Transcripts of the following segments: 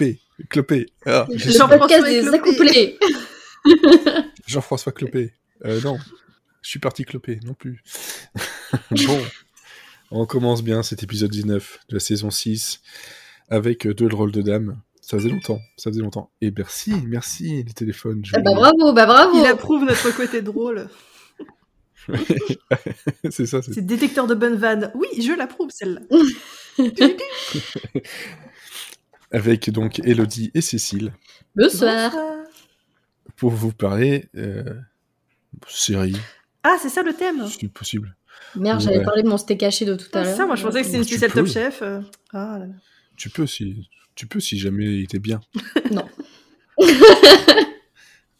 je, je- copé, clopé. Ah, je Jean-François Clopé. Jean-François Clopé. Euh, non, je suis parti clopé, non plus. bon, on commence bien cet épisode 19 de la saison 6 avec deux rôles de dames. Ça faisait longtemps, ça faisait longtemps. Et merci, merci les téléphones. je Ah bah vais- bravo, bah bravo. Il approuve notre côté drôle. c'est ça, c'est C'est détecteur de bonnes vannes. Oui, je l'approuve celle-là. Avec donc Elodie et Cécile Bonsoir. Pour vous parler euh, série, Ah, c'est ça le thème? Si possible. Merde, j'allais Ouais. parler de mon steak haché de tout à Ah, l'heure. ça, moi je pensais que c'était une tu spéciale peux. Top Chef. euh. Ah, là, là. Tu peux si tu peux si jamais il était bien. Non.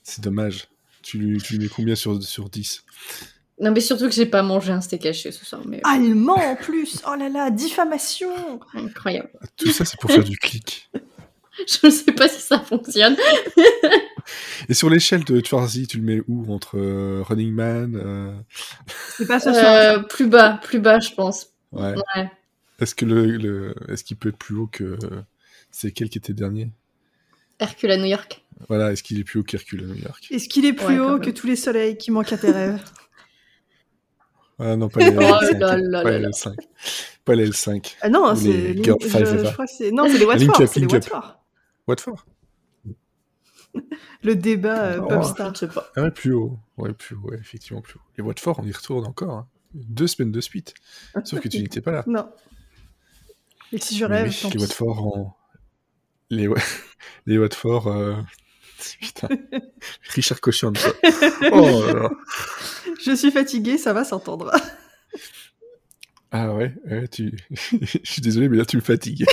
C'est dommage. Tu lui, tu lui mets combien sur, sur 10 Non, mais surtout que j'ai pas mangé un steak haché ce soir, mais Ah, il ment en plus Oh là là, diffamation incroyable. Tout ça, c'est pour faire du clic. Je ne sais pas si ça fonctionne. Et sur l'échelle de Twarzy, tu le mets où Entre euh, Running Man euh, C'est pas ce soir. Euh, plus bas, plus bas, je pense. ouais. Ouais. Est-ce que le, le- est-ce qu'il peut être plus haut que c'est quel qui était dernier? Hercule à New York. Voilà, est-ce qu'il est plus haut qu'Hercule à New York? Est-ce qu'il est plus Ouais, haut que tous les soleils qui manquent à tes rêves? Ah non, pas les Oh L5. là là pas là les là. L5. Pas les L5. Ah non, c'est. les Girl je, Five je Eva. crois que c'est. Non, c'est les Link Watford. up, C'est les link up. Watford. Watford Le débat euh, Oh, pop Je sais pas. Ah ouais, plus haut. Ouais, plus haut, ouais, effectivement plus haut. Les Watford, on y retourne encore. hein. Deux semaines de suite. Sauf que tu n'étais pas là. Non. Et si je rêve, les. Watford en... Les, les Watford... euh, Putain. Richard Cochon. ça. Oh là là. Je suis fatiguée, ça va s'entendre. Ah ouais, ouais, tu... je suis désolé, mais là tu me fatigues.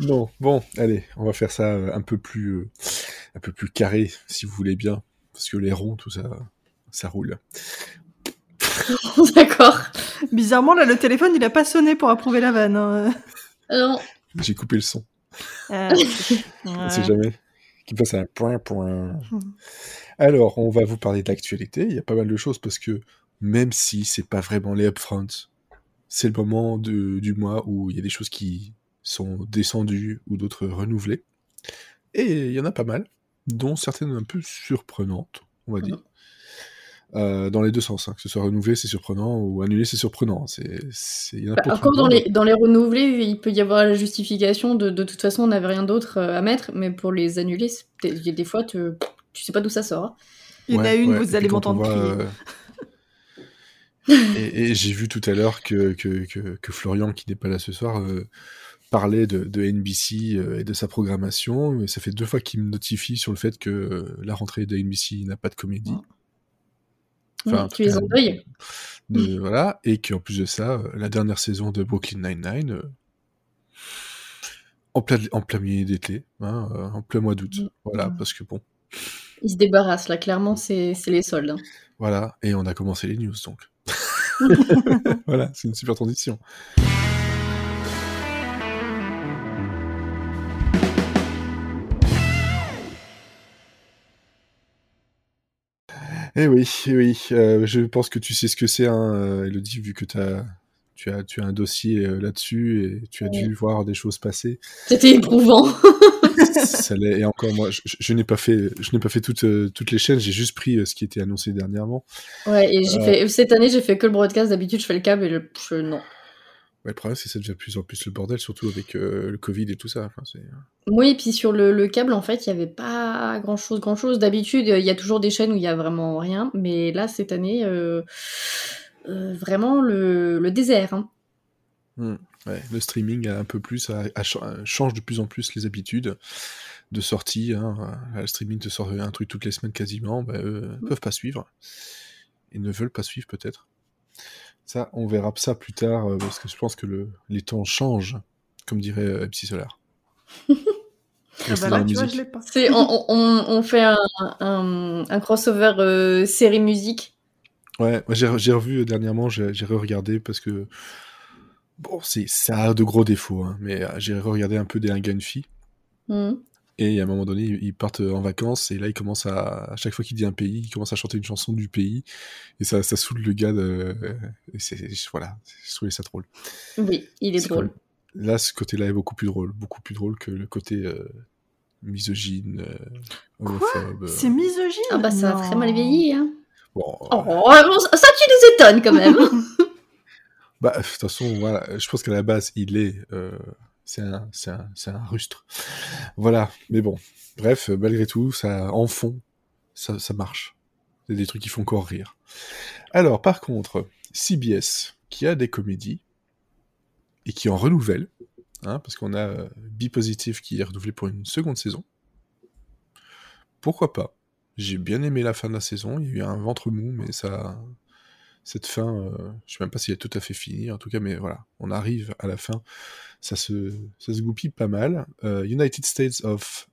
non, bon, allez, on va faire ça euh, un peu plus, euh, un peu plus carré, si vous voulez bien, parce que les ronds, tout ça, ça roule. D'accord. Bizarrement, là, le téléphone, il a pas sonné pour approuver la vanne. hein. Non. J'ai coupé le son, Euh, on sait jamais. Qui passe à un point, point. Mhm. Alors, on va vous parler de l'actualité. Il y a pas mal de choses parce que même si c'est pas vraiment les upfronts, c'est le moment de- du mois où il y a des choses qui sont descendues ou d'autres renouvelées. Et il y en a pas mal, dont certaines un peu surprenantes, on va dire. Euh, dans les deux sens, hein. que ce soit renouvelé, c'est surprenant, ou annulé, c'est surprenant. C'est, c'est... il y en a Bah, encore dans les, dans les renouvelés, il peut y avoir la justification de de toute façon on n'avait rien d'autre euh, à mettre, mais pour les annulés, c'est- il y a des fois tu, tu sais pas d'où ça sort. hein. Il y en a une, ouais, vous allez m'entendre crier. euh, et et j'ai vu tout à l'heure que, que, que, que Florian, qui n'est pas là ce soir, euh, parlait de, de NBC euh, et de sa programmation. Et ça fait deux fois qu'il me notifie sur le fait que la rentrée de NBC n'a pas de comédie. Enfin, Mm, tu les endeuilles. de- voilà, et qu'en plus de ça, euh, la dernière saison de Brooklyn Nine-Nine, euh, en, plein, en plein milieu d'été, hein, euh, en plein mois d'août. Mm. Voilà, parce que bon, Ils se débarrassent là, clairement c'est c'est les soldes. hein. voilà, et on a commencé les news donc. voilà, c'est une super transition. Eh oui, eh oui, euh, je pense que tu sais ce que c'est, hein, euh, Elodie, vu que tu, as, tu as un dossier euh, là-dessus et tu as dû voir des choses passer. C'était éprouvant. Ça l'est- et encore moi, je, n'ai pas fait, je n'ai pas fait toutes, euh, toutes les chaînes, j'ai juste pris ce qui était annoncé dernièrement. Ouais, et j'ai fait cette année j'ai fait que le broadcast. D'habitude je fais le câble et le je- non. Ouais, le problème, c'est que ça devient de plus en plus le bordel, surtout avec euh, le Covid et tout ça. Enfin, c'est- Oui, et puis sur le, le câble, en fait, il n'y avait pas grand chose, grand chose. D'habitude, il y a toujours des chaînes où il y a vraiment rien, mais là, cette année, euh, euh, vraiment le, le désert. hein. Ouais, le streaming a un peu plus, a- a cha- change de plus en plus les habitudes de sortie. Hein. Le streaming te sort un truc toutes les semaines quasiment, bah, eux, peuvent pas suivre. Ils ne veulent pas suivre peut-être. Ça, on verra ça plus tard, euh, parce que je pense que le, les temps changent, comme dirait euh, MC Solar. Ah bah là, tu vois, je pas. On, on, on fait un, un, un crossover euh, série musique. Ouais, j'ai revu euh, dernièrement, j'ai re-regardé parce que bon, c'est ça a de gros défauts, hein, mais j'ai re-regardé un peu des fille. Mhm. Et à un moment donné, ils partent en vacances, et là, il commence à, à chaque fois qu'il dit un pays, il commence à chanter une chanson du pays, et ça, ça saoule le gars de, et c'est, voilà, je trouvais ça drôle. Oui, il est drôle. Là, ce côté-là est beaucoup plus drôle, beaucoup plus drôle que le côté euh, misogyne, euh, homophobe. euh. C'est misogyne? Ah bah ça a très mal vieilli, hein. Bon, Oh, bon, ça tu nous étonnes quand même. bah, de toute façon, voilà, je pense qu'à la base, il est, euh, c'est un, un rustre. Voilà, mais bon, bref, malgré tout, ça, en fond, ça, ça marche. C'est des trucs qui font encore rire. Alors, par contre, CBS, qui a des comédies, et qui en renouvelle, hein, parce qu'on a euh, Be Positive qui est renouvelé pour une seconde saison. Pourquoi pas? J'ai bien aimé la fin de la saison, il y a eu un ventre mou, mais ça... Cette fin, euh, je sais même pas si elle est tout à fait finie, en tout cas, mais voilà, on arrive à la fin, ça se, ça se goupille pas mal. Euh, United States of...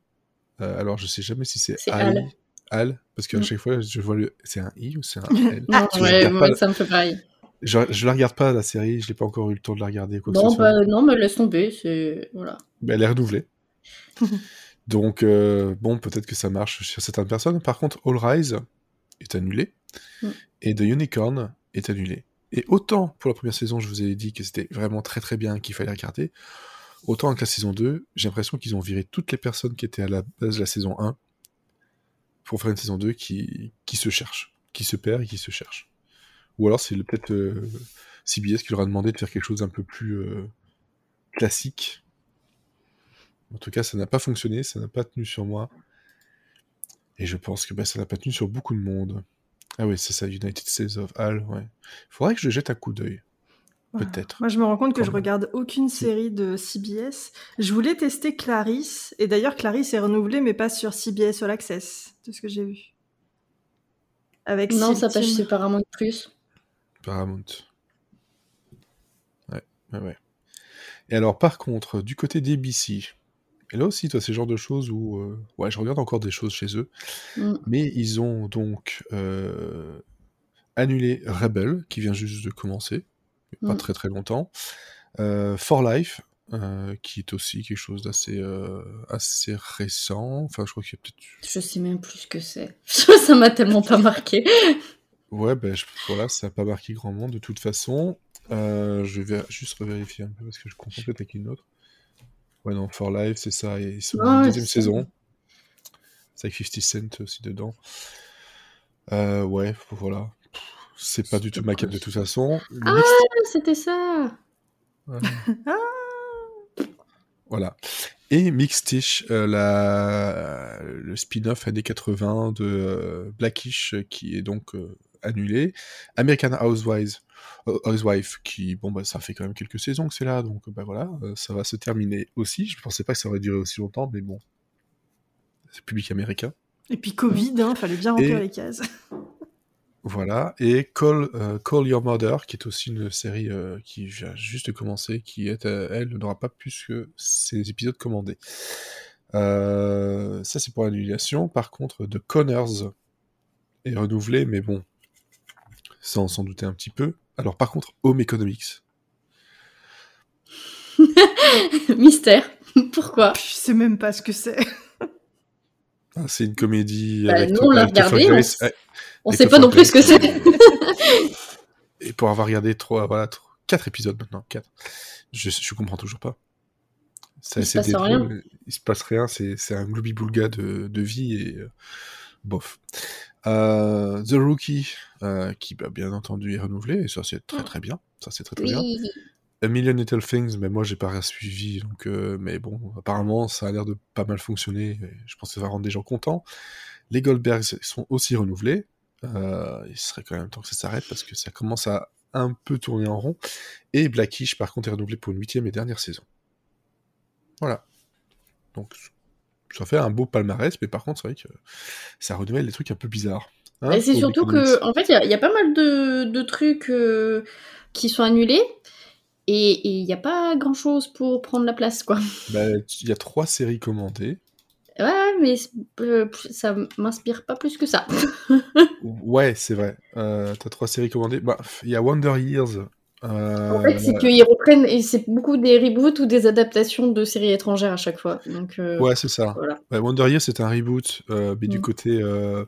euh, alors, je sais jamais si c'est Al. Al. Parce qu'à Mm. chaque fois, je vois le... C'est un I ou c'est un L? Non, ouais, pas- ça me fait pareil. je, je la regarde pas, la série, je l'ai pas encore eu le temps de la regarder. Quoi Non, bah, non, mais laisse tomber, c'est... Voilà. Mais elle est renouvelée. Donc, euh, bon, peut-être que ça marche chez certaines personnes. Par contre, All Rise est annulé. Mm. Et The Unicorn annulé. Et autant pour la première saison, je vous ai dit que c'était vraiment très très bien, qu'il fallait regarder, autant avec la saison 2, j'ai l'impression qu'ils ont viré toutes les personnes qui étaient à la base de la saison 1 pour faire une saison 2 qui, qui se cherche, qui se perd et qui se cherche. Ou alors c'est peut-être euh, CBS qui leur a demandé de faire quelque chose d'un peu plus euh, classique. En tout cas, ça n'a pas fonctionné, ça n'a pas tenu sur moi. Et je pense que bah, ça n'a pas tenu sur beaucoup de monde. Ah oui, c'est ça, United States of Al, ouais. Faudrait que je jette un coup d'œil. Peut-être. Moi, je me rends compte que Quand je même. regarde aucune série de CBS. Je voulais tester Clarisse, et d'ailleurs, Clarisse est renouvelée, mais pas sur CBS All Access, de ce que j'ai vu. Avec Non, ça passe chez Paramount Plus. Paramount. Ouais, ouais, ouais. Et alors, par contre, du côté d'ABC, et là aussi, toi, c'est le genre de choses où. euh, ouais, je regarde encore des choses chez eux. Mm. Mais ils ont donc euh, annulé Rebel, qui vient juste de commencer, pas Mm. très très longtemps. Euh, For Life, euh, qui est aussi quelque chose d'assez euh, assez récent. Enfin, je crois qu'il y a peut-être. Je sais même plus ce que c'est. ça m'a tellement pas marqué. Ouais, ben je- voilà, ça n'a pas marqué grand monde de toute façon. Euh, je vais juste revérifier un peu parce que je confonds peut-être avec une autre. Ouais, non, For Life, c'est ça, et ils sont en deuxième saison. C'est avec 50 Cent aussi dedans. Euh, ouais, voilà. C'est pas du tout ma cam de toute façon. Ah, c'était ça. Ouais. Ah Voilà. Et Mixtish, euh, la... le spin-off années 80 de euh, Blackish, qui est donc euh, annulé. American Housewives, Housewife, qui, bon, bah, ça fait quand même quelques saisons que c'est là, donc bah voilà, euh, ça va se terminer aussi. Je pensais pas que ça aurait duré aussi longtemps, mais bon, c'est public américain. Et puis Covid, hein, fallait bien remplir Et- les cases. Voilà, et Call, euh, Call Your Mother, qui est aussi une série euh, qui vient juste de commencer, qui est, euh, elle, n'aura pas plus que ses épisodes commandés. Euh, ça, c'est pour l'annulation. Par contre, The Connors est renouvelé, mais bon, ça, on s'en doutait un petit peu. Alors, par contre, Home Economics. Mystère. Pourquoi? Je sais même pas ce que c'est. Ah, c'est une comédie Bah, avec nous, on l'a regardé, on Grace. s- On sait Topher pas non plus ce que c'est. Et pour avoir regardé trois, voilà, trois- quatre épisodes maintenant, quatre, je, je comprends toujours pas. Ça, Il se passe rien. Il se passe rien, c'est c'est un gloubi-boulga de, de vie et euh, bof. Euh, The Rookie, euh, qui bah, bien entendu est renouvelé, et ça c'est très très bien. Ça c'est très très bien. A Million Little Things, mais moi j'ai pas suivi, donc euh, mais bon, apparemment ça a l'air de pas mal fonctionner. je pense que ça va rendre des gens contents. Les Goldbergs sont aussi renouvelés. Il serait quand même temps que ça s'arrête parce que ça commence à un peu tourner en rond. Et Blackish, par contre, est renouvelé pour une huitième et dernière saison. Voilà. Donc ça fait un beau palmarès, mais par contre c'est vrai que ça renouvelle des trucs un peu bizarres. Hein, Et c'est surtout que, en fait, il y a- il y, a pas mal de, de trucs euh, qui sont annulés. Et il n'y a pas grand chose pour prendre la place, quoi. Bah, il y a trois séries commandées. Ouais, mais euh, ça m'inspire pas plus que ça. Ouais, c'est vrai. Euh, T'as trois séries commandées. Bah, il y a Wonder Years En fait, c'est qu'ils reprennent, et c'est beaucoup des reboots ou des adaptations de séries étrangères à chaque fois. Donc, euh, Ouais, c'est ça. voilà. Ouais, Wonder Years, c'est un reboot, euh, mais du Mm. côté, euh,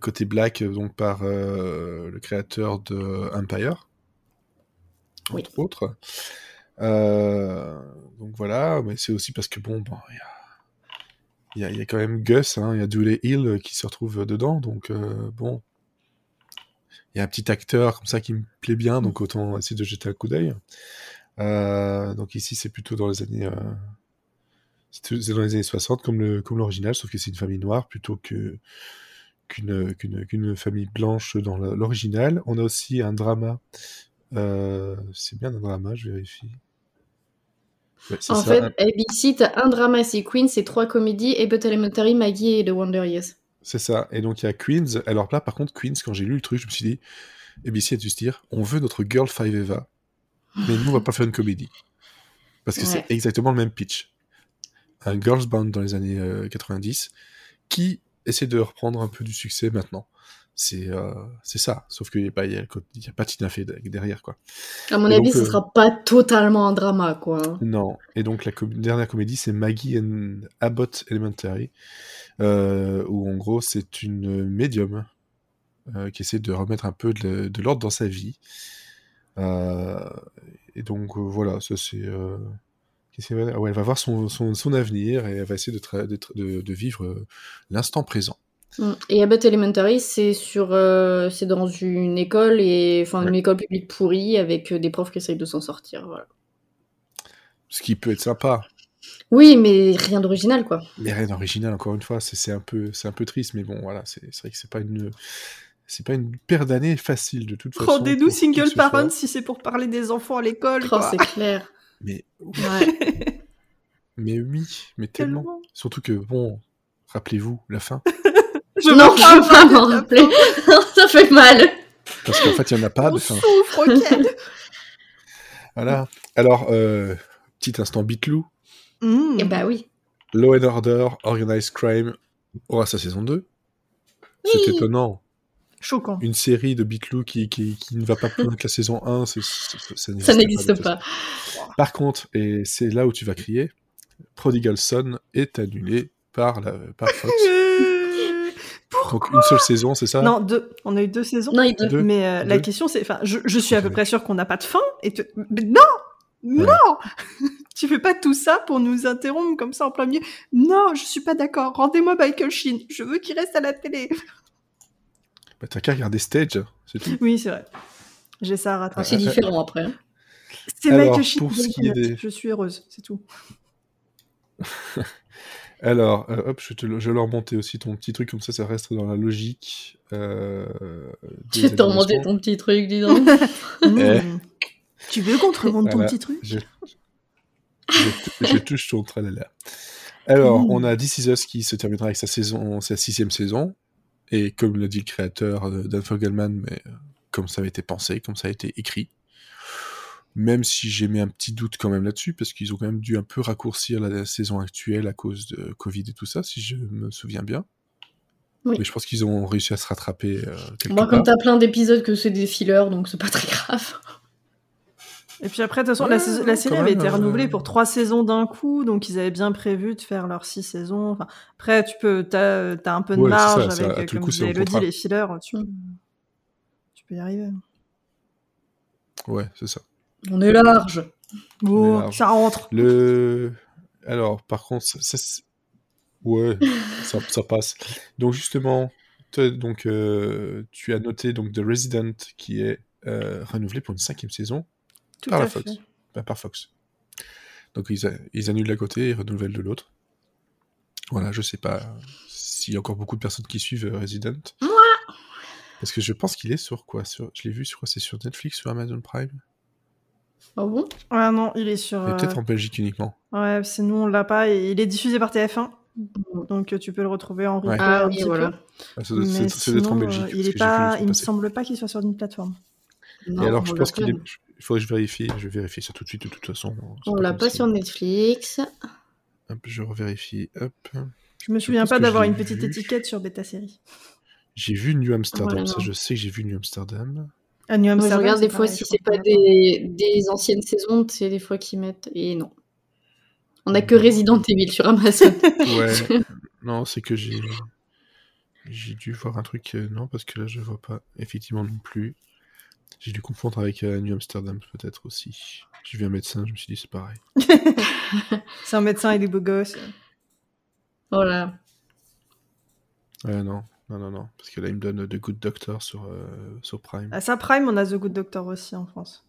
côté black, euh, donc par euh, le créateur de Empire, Oui. entre autres. Euh, donc voilà, mais c'est aussi parce que bon, bon, il y a, il y a- il y a quand même Gus, hein, il y a Dooley Hill euh, qui se retrouve dedans, donc euh, bon, il y a un petit acteur comme ça qui me plaît bien, donc autant essayer de jeter un coup d'œil. Euh, donc ici, c'est plutôt dans les années, euh, c'est dans les années 60 comme le comme l'original, sauf que c'est une famille noire plutôt que qu'une qu'une famille blanche dans l'original. On a aussi un drama. euh, c'est bien un drama, je vérifie. Ouais, En ça, fait, ABC, t'as un drama, c'est Queen, c'est trois comédies, Abbott Elementary, Maggie et The Wonder Years. C'est ça. Et donc il y a Queens. Alors là, par contre, Queens, quand j'ai lu le truc, je me suis dit, ABC a dû se dire, on veut notre Girl Five Eva, mais nous, on va pas faire une comédie. Parce que Ouais. c'est exactement le même pitch. Un girls band dans les années euh, 90 qui essaie de reprendre un peu du succès maintenant. C'est euh, c'est ça. Sauf qu'il n'y a, pas- il y a, il y a pas Tina Fey derrière, quoi. À mon Et avis, donc, ce euh, sera pas totalement un drama, quoi. hein. Non. Et donc la com- dernière comédie, c'est Maggie and Abbott Elementary, euh, où en gros c'est une médium qui essaie de remettre un peu de, de l'ordre dans sa vie. Et donc voilà, ça c'est. ouais, elle va voir son, son, son avenir et elle va essayer de, de, vivre l'instant présent. Mm. Et Abbott Elementary, c'est sur, euh, c'est dans une école et, enfin, une école publique pourrie avec euh, des profs qui essayent de s'en sortir, voilà. Ce qui peut être sympa, Oui, mais rien d'original, quoi. mais rien d'original encore une fois. C'est c'est un peu, c'est un peu triste, mais bon voilà, c'est vrai que c'est pas une, c'est pas une paire d'années facile de toute façon. Rendez-nous single parents si c'est pour parler des enfants à l'école. Oh, c'est clair. Mais Ouais. Mais oui, mais tellement. Tellement. Surtout que, bon, rappelez-vous la fin. Je non, je veux pas m'en rappeler. Ça fait mal. Parce qu'en fait, il n'y en a pas On de fin. souffre, ok. Voilà. Alors, euh, petit instant Bitlou. Mm. Eh bah oui. Law and Order, Organized Crime aura sa saison 2. C'est Oui. étonnant. Choquant. Une série de Bitlou qui, qui, qui ne va pas plus loin que la saison 1, c'est- c'est- ça n'existe pas. façon. Par contre, et c'est là où tu vas crier, Prodigal Son est annulé par, la, par Fox. Donc une seule saison, c'est ça? Non, deux. On a eu deux saisons. Non, il dit. Deux. Mais euh, la Deux. question, c'est, enfin, je, je suis à peu près sûre qu'on n'a pas de fin. Et te- mais non, non, tu fais pas tout ça pour nous interrompre comme ça en plein milieu. Non, je suis pas d'accord. Rendez-moi Michael Sheen. Je veux qu'il reste à la télé. bah, T'as qu'à regarder Stage, c'est tout. Oui, c'est vrai. J'ai ça à rattraper. C'est différent après. hein. C'est Alors, Michael Sheen. pour ce qui est des- Je suis heureuse, c'est tout. Alors, euh, hop, je, te, le- je vais leur remonter aussi ton petit truc, comme ça, ça reste dans la logique. Euh, Tu vas te remonter ton petit truc, dis donc. Mm. Tu veux qu'on te remonte ton petit truc Je, je, je touche ton tralala. Alors, Mmh. on a This Is Us qui se terminera avec sa saison, sa sixième saison. Et comme l'a dit le créateur euh, Dan Fogelman, mais euh, comme ça avait été pensé, comme ça a été écrit. Même si j'ai mis un petit doute quand même là-dessus, parce qu'ils ont quand même dû un peu raccourcir la saison actuelle à cause de Covid et tout ça, si je me souviens bien. Oui. Mais je pense qu'ils ont réussi à se rattraper euh, Moi, comme t'as plein d'épisodes que c'est des fillers, donc c'est pas très grave. Et puis après, de toute façon, la, Ouais, saison- la série avait même, été euh, renouvelée pour trois saisons d'un coup, donc ils avaient bien prévu de faire leurs six saisons. Enfin, après, tu peux, t'as as un peu de Ouais, marge ça, avec, euh, comme disait Elodie, les fillers, tu, Mm. tu peux y arriver. Ouais, c'est ça. On est large. Oh, large. ça rentre. Le. Alors, par contre, ça, ouais, ça, ça passe. Donc justement, donc euh, tu as noté donc The Resident qui est euh, renouvelé pour une cinquième saison Tout par à la fait. Fox, pas par Fox. Donc ils, a- ils annulent d'un côté et renouvellent de l'autre. Voilà, je sais pas s'il y a encore beaucoup de personnes qui suivent euh, Resident. Parce que je pense qu'il est sur quoi? Sur... Je l'ai vu sur quoi C'est sur Netflix, sur Amazon Prime Ah bon? Ah non, il est sur. Et euh, peut-être en Belgique uniquement. Ouais, c'est nous, on l'a pas. Et il est diffusé par TF1, donc tu peux le retrouver en replay Ouais. Ah oui, peu. voilà. Ah, ça doit- c'est- Mais être en Belgique. euh, parce il que est pas. Il me semble pas qu'il soit sur une plateforme. Non, Et alors, on je l'a pense qu'il pas. est. Il faudrait que je vérifie. Je vais vérifier ça tout de suite, de toute façon. C'est On l'a pas si- sur Netflix. Hop, je revérifie. Hop. Je me souviens pas que d'avoir une petite vu. étiquette sur Beta Série. J'ai vu New Amsterdam. Voilà, ça, je sais que j'ai vu New Amsterdam. Ah, New Amsterdam, regarde c'est des fois pareil, si c'est pas des, des anciennes saisons, c'est des fois qu'ils mettent. Et non. On a que Resident Evil sur Amazon. Ouais. non, c'est que j'ai. J'ai dû voir un truc. euh, non, parce que là, je vois pas. Effectivement, non plus. J'ai dû confondre avec euh, New Amsterdam, peut-être aussi. J'ai vu un médecin, je me suis dit, c'est pareil. C'est un médecin et des beaux gosses. voilà. Ouais, non. Non, non, non. Parce que là, il me donne The Good Doctor sur, euh, sur Prime. À sa prime, on a The Good Doctor aussi en France.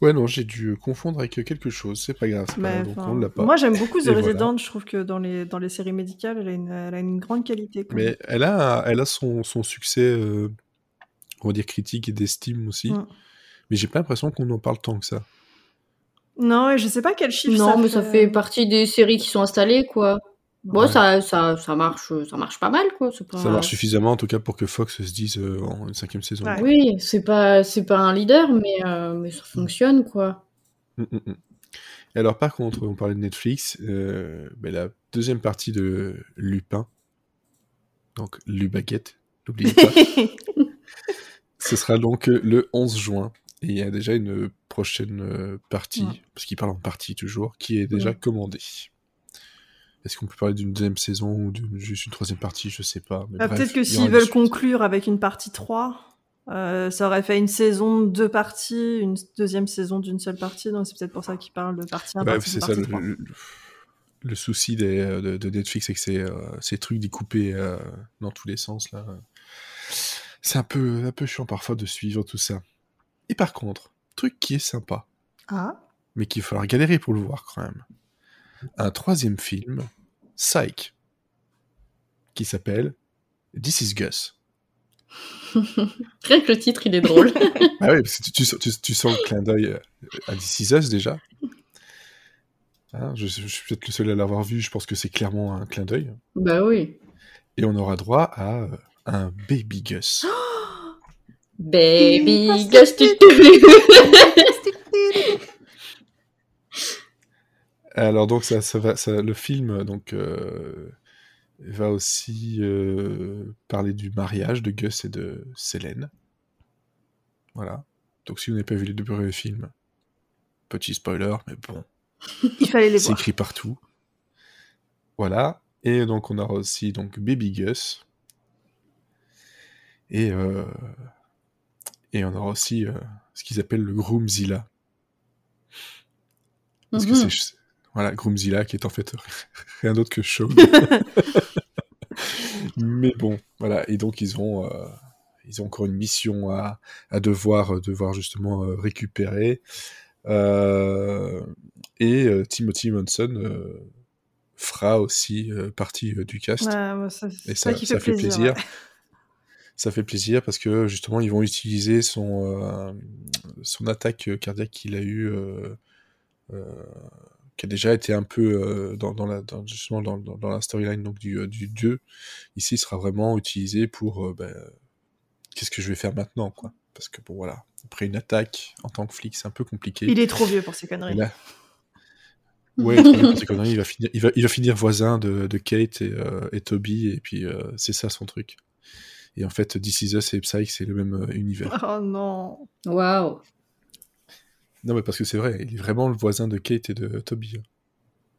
Ouais, non, j'ai dû confondre avec quelque chose. C'est pas grave. c'est pas Mais, grave, donc enfin, on l'a pas. Moi, j'aime beaucoup The voilà. Resident. Je trouve que dans les, dans les séries médicales, elle a une, elle a une grande qualité. quand même. Mais elle a, elle a son, son succès, euh, on va dire, critique et d'estime aussi. Mm. Mais j'ai pas l'impression qu'on en parle tant que ça. Non, et je sais pas quel chiffre Non, ça mais ça fait partie des séries qui sont installées, quoi. Bon, Ouais. ça, ça, ça marche, ça marche pas mal, quoi. Pas... Ça marche suffisamment, en tout cas, pour que Fox se dise euh, en une cinquième saison. Ouais. Oui, c'est pas, c'est pas un leader, mais, euh, mais ça fonctionne, quoi. Mm, mm, mm. Et alors, par contre, on parlait de Netflix, euh, ben, la deuxième partie de Lupin, donc Lubaguette, n'oubliez pas, ce sera donc euh, le 11 juin. Et il y a déjà une prochaine euh, partie, Ouais. parce qu'il parle en partie toujours, qui est déjà Ouais. commandée. Est-ce qu'on peut parler d'une deuxième saison ou d'une juste une troisième partie? Je sais pas. Ah, bref, Peut-être que s'ils veulent conclure avec une partie 3, euh, ça aurait fait une saison de deux parties, une deuxième saison d'une seule partie. Donc c'est peut-être pour ça qu'ils parlent de partie 1, Ouais, partie c'est 2, ça le, 3. le- le souci des, euh, de, de Netflix, c'est que euh, ces trucs découpés euh, dans tous les sens là. C'est un peu, un peu chiant parfois de suivre tout ça. Et par contre, truc qui est sympa, Ah, mais qu'il va falloir galérer pour le voir quand même. Un troisième film, Psych, qui s'appelle This is Gus. Rien que le titre, il est drôle. Ah oui, parce que tu, tu sens- tu- tu sens le clin d'œil euh, à This Is Us déjà. Hein, je, je suis peut-être le seul à l'avoir vu, je pense que c'est clairement un clin d'œil. bah oui. Et on aura droit à euh, un Baby Gus. Baby, Gus, tu tu- te- Alors donc ça, ça va, ça- le film donc euh, va aussi euh, parler du mariage de Gus et de Selene. Voilà. Donc si vous n'avez pas vu les deux premiers films, petit spoiler, mais bon, il fallait les c'est voir. écrit partout. Voilà. Et donc on aura aussi donc Baby Gus. Et euh, et on aura aussi ce qu'ils appellent le Groomzilla. Parce que Mhm. c'est voilà Groomzilla qui est en fait rien d'autre que Shaun. Mais bon, voilà. Et donc ils ont euh, ils ont encore une mission à, à devoir devoir justement euh, récupérer. Euh, et euh, Timothy Monson euh, fera aussi euh, partie euh, du cast. Ouais, ça, Et ça, ça, qui ça fait plaisir. ouais. Ça fait plaisir parce que justement ils vont utiliser son euh, son attaque cardiaque qu'il a eu, euh, euh, qui a déjà été un peu euh, dans, dans la dans, justement dans, dans, dans la storyline donc du euh, du dieu. Ici, il sera vraiment utilisé pour euh, ben, qu'est-ce que je vais faire maintenant quoi. Parce que bon voilà, après une attaque en tant que flic, c'est un peu compliqué. Il est trop vieux pour ces conneries. là- Ouais, pour ces conneries, il va finir, il va, il va finir voisin de, de Kate et, euh, et Toby, et puis euh, c'est ça son truc. Et en fait, This Is Us et Psyche, c'est le même euh, univers. Oh non. Waouh. Non, mais parce que c'est vrai, il est vraiment le voisin de Kate et de Toby. hein.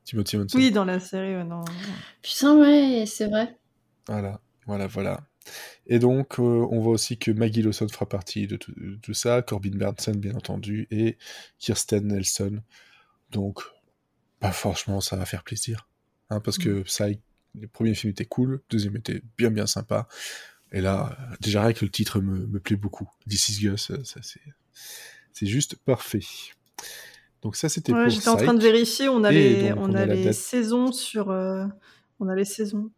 Timothy Monson. Oui, dans la série, ouais, non. Putain, ouais, c'est vrai. Voilà, voilà, voilà. Et donc, euh, on voit aussi que Maggie Lawson fera partie de tout, de tout ça, Corbin Bernsen, bien entendu, et Kirsten Nelson. Donc, bah, franchement, ça va faire plaisir. Hein, parce que ça, le premier film était cool, le deuxième était bien, bien sympa. Et là, déjà, rien que le titre me, me plaît beaucoup. This is Gus, ça, c'est, c'est juste parfait. Donc, ça, c'était Ouais, j'étais en train de vérifier. On a Et les, donc, on on a a la les date. saisons sur. euh, On a les saisons.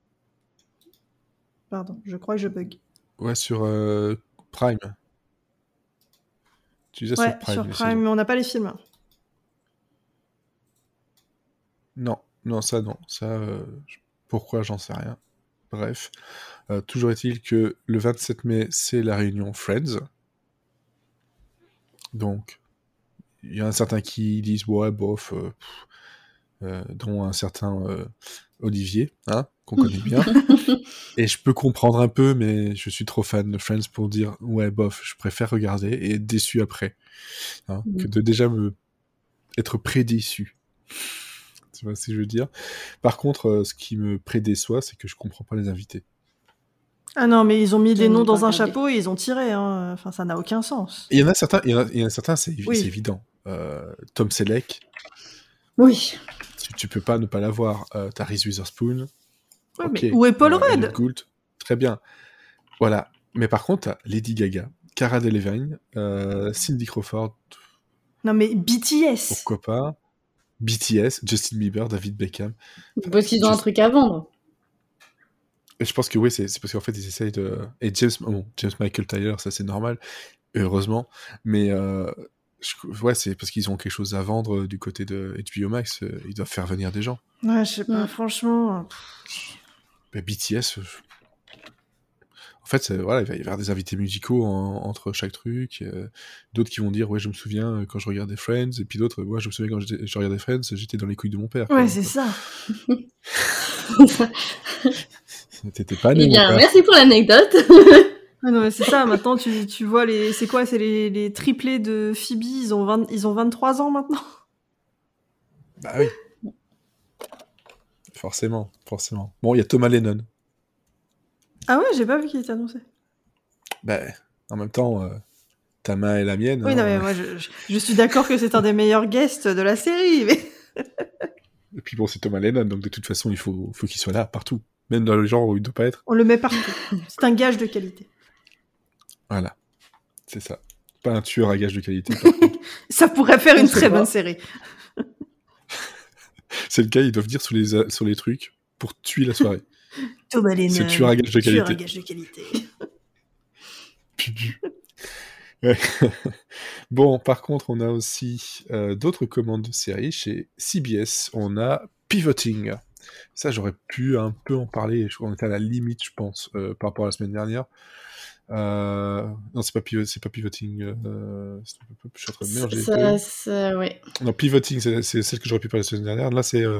Pardon, je crois que je bug. Ouais, sur euh, Prime. Tu disais Ouais, sur Prime. sur mais on n'a pas les films. Non, non, ça non. Ça, euh, pourquoi, j'en sais rien. Bref. Euh, toujours est-il que le 27 mai, c'est la réunion Friends. Donc, il y a un certain qui disent, ouais, bof, euh, euh, dont un certain euh, Olivier, hein, qu'on connaît bien. et je peux comprendre un peu, mais je suis trop fan de Friends pour dire ouais bof, je préfère regarder et être déçu après, hein, Mm. que de déjà me être prédéçu. Tu vois ce que je veux dire? Par contre, ce qui me prédéçoit, c'est que je comprends pas les invités. Ah non, mais ils ont mis des noms dans un chapeau et ils ont tiré. Hein. Enfin, ça n'a aucun sens. Il y en a certains, il y en a, il y en a certains, c'est Oui. c'est évident. Euh, Tom Selleck, Oui. tu, tu peux pas ne pas l'avoir. Euh, T'as Reese Witherspoon. Ouais, ok. mais où est Paul Euh, Rudd? Gould, très bien. Voilà. Mais par contre, t'as Lady Gaga, Cara Delevingne, euh, Cindy Crawford, Non, mais BTS. pourquoi pas, BTS, Justin Bieber, David Beckham. Parce qu'ils ont un truc à vendre. Et je pense que oui, c'est parce qu'en fait, ils essayent de. Et James, bon, James Michael Tyler, ça c'est normal, heureusement. Mais euh, je- ouais, c'est parce qu'ils ont quelque chose à vendre euh, du côté de HBO Max. euh, Ils doivent faire venir des gens. Ouais, je sais pas, Mm. franchement. Mais BTS. Euh, En fait, voilà, il va y avoir des invités musicaux en- entre chaque truc. euh, d'autres qui vont dire, ouais, je me souviens euh, quand je regardais Friends. Et puis d'autres, ouais, je me souviens quand je regardais Friends, j'étais dans les couilles de mon père. Ouais, c'est ça. T'étais pas né, Eh bien, merci pour l'anecdote. Ah non, mais c'est ça. Maintenant, tu, tu vois les. C'est quoi C'est les, les triplés de Phoebe. Ils ont, 20 ils ont 23 ans maintenant? Bah oui. Forcément, forcément. Bon, il y a Thomas Lennon. Ah ouais, j'ai pas vu qu'il était annoncé. Bah, en même temps, euh, ta main est la mienne. Oui, hein. non, mais moi, je, je, je suis d'accord que c'est un des meilleurs guests de la série. Mais... Et puis bon, c'est Thomas Lennon, donc de toute façon, il faut, faut qu'il soit là partout. Même dans le genre où il ne doit pas être. On le met partout. C'est un gage de qualité. Voilà. C'est ça. Pas un tueur à gage de qualité. Ça pourrait faire On une très pas. bonne série. c'est le cas, ils doivent dire sur les, sur les trucs pour tuer la soirée. Thomas Lennon. C'est tueur à gage de tueur à qualité. gage de qualité. Bon, par contre, on a aussi euh, d'autres commandes de séries. Chez CBS, on a Pivoting. Ça, j'aurais pu un peu en parler. Je crois qu'on était à la limite, je pense, euh, par rapport à la semaine dernière. Euh, non, c'est pas, pivot, c'est pas Pivoting. Euh, c'est- je suis en train de mélanger Ça, deux. ça, ouais. Non, Pivoting, c'est c'est celle que j'aurais pu parler la semaine dernière. Là, c'est euh,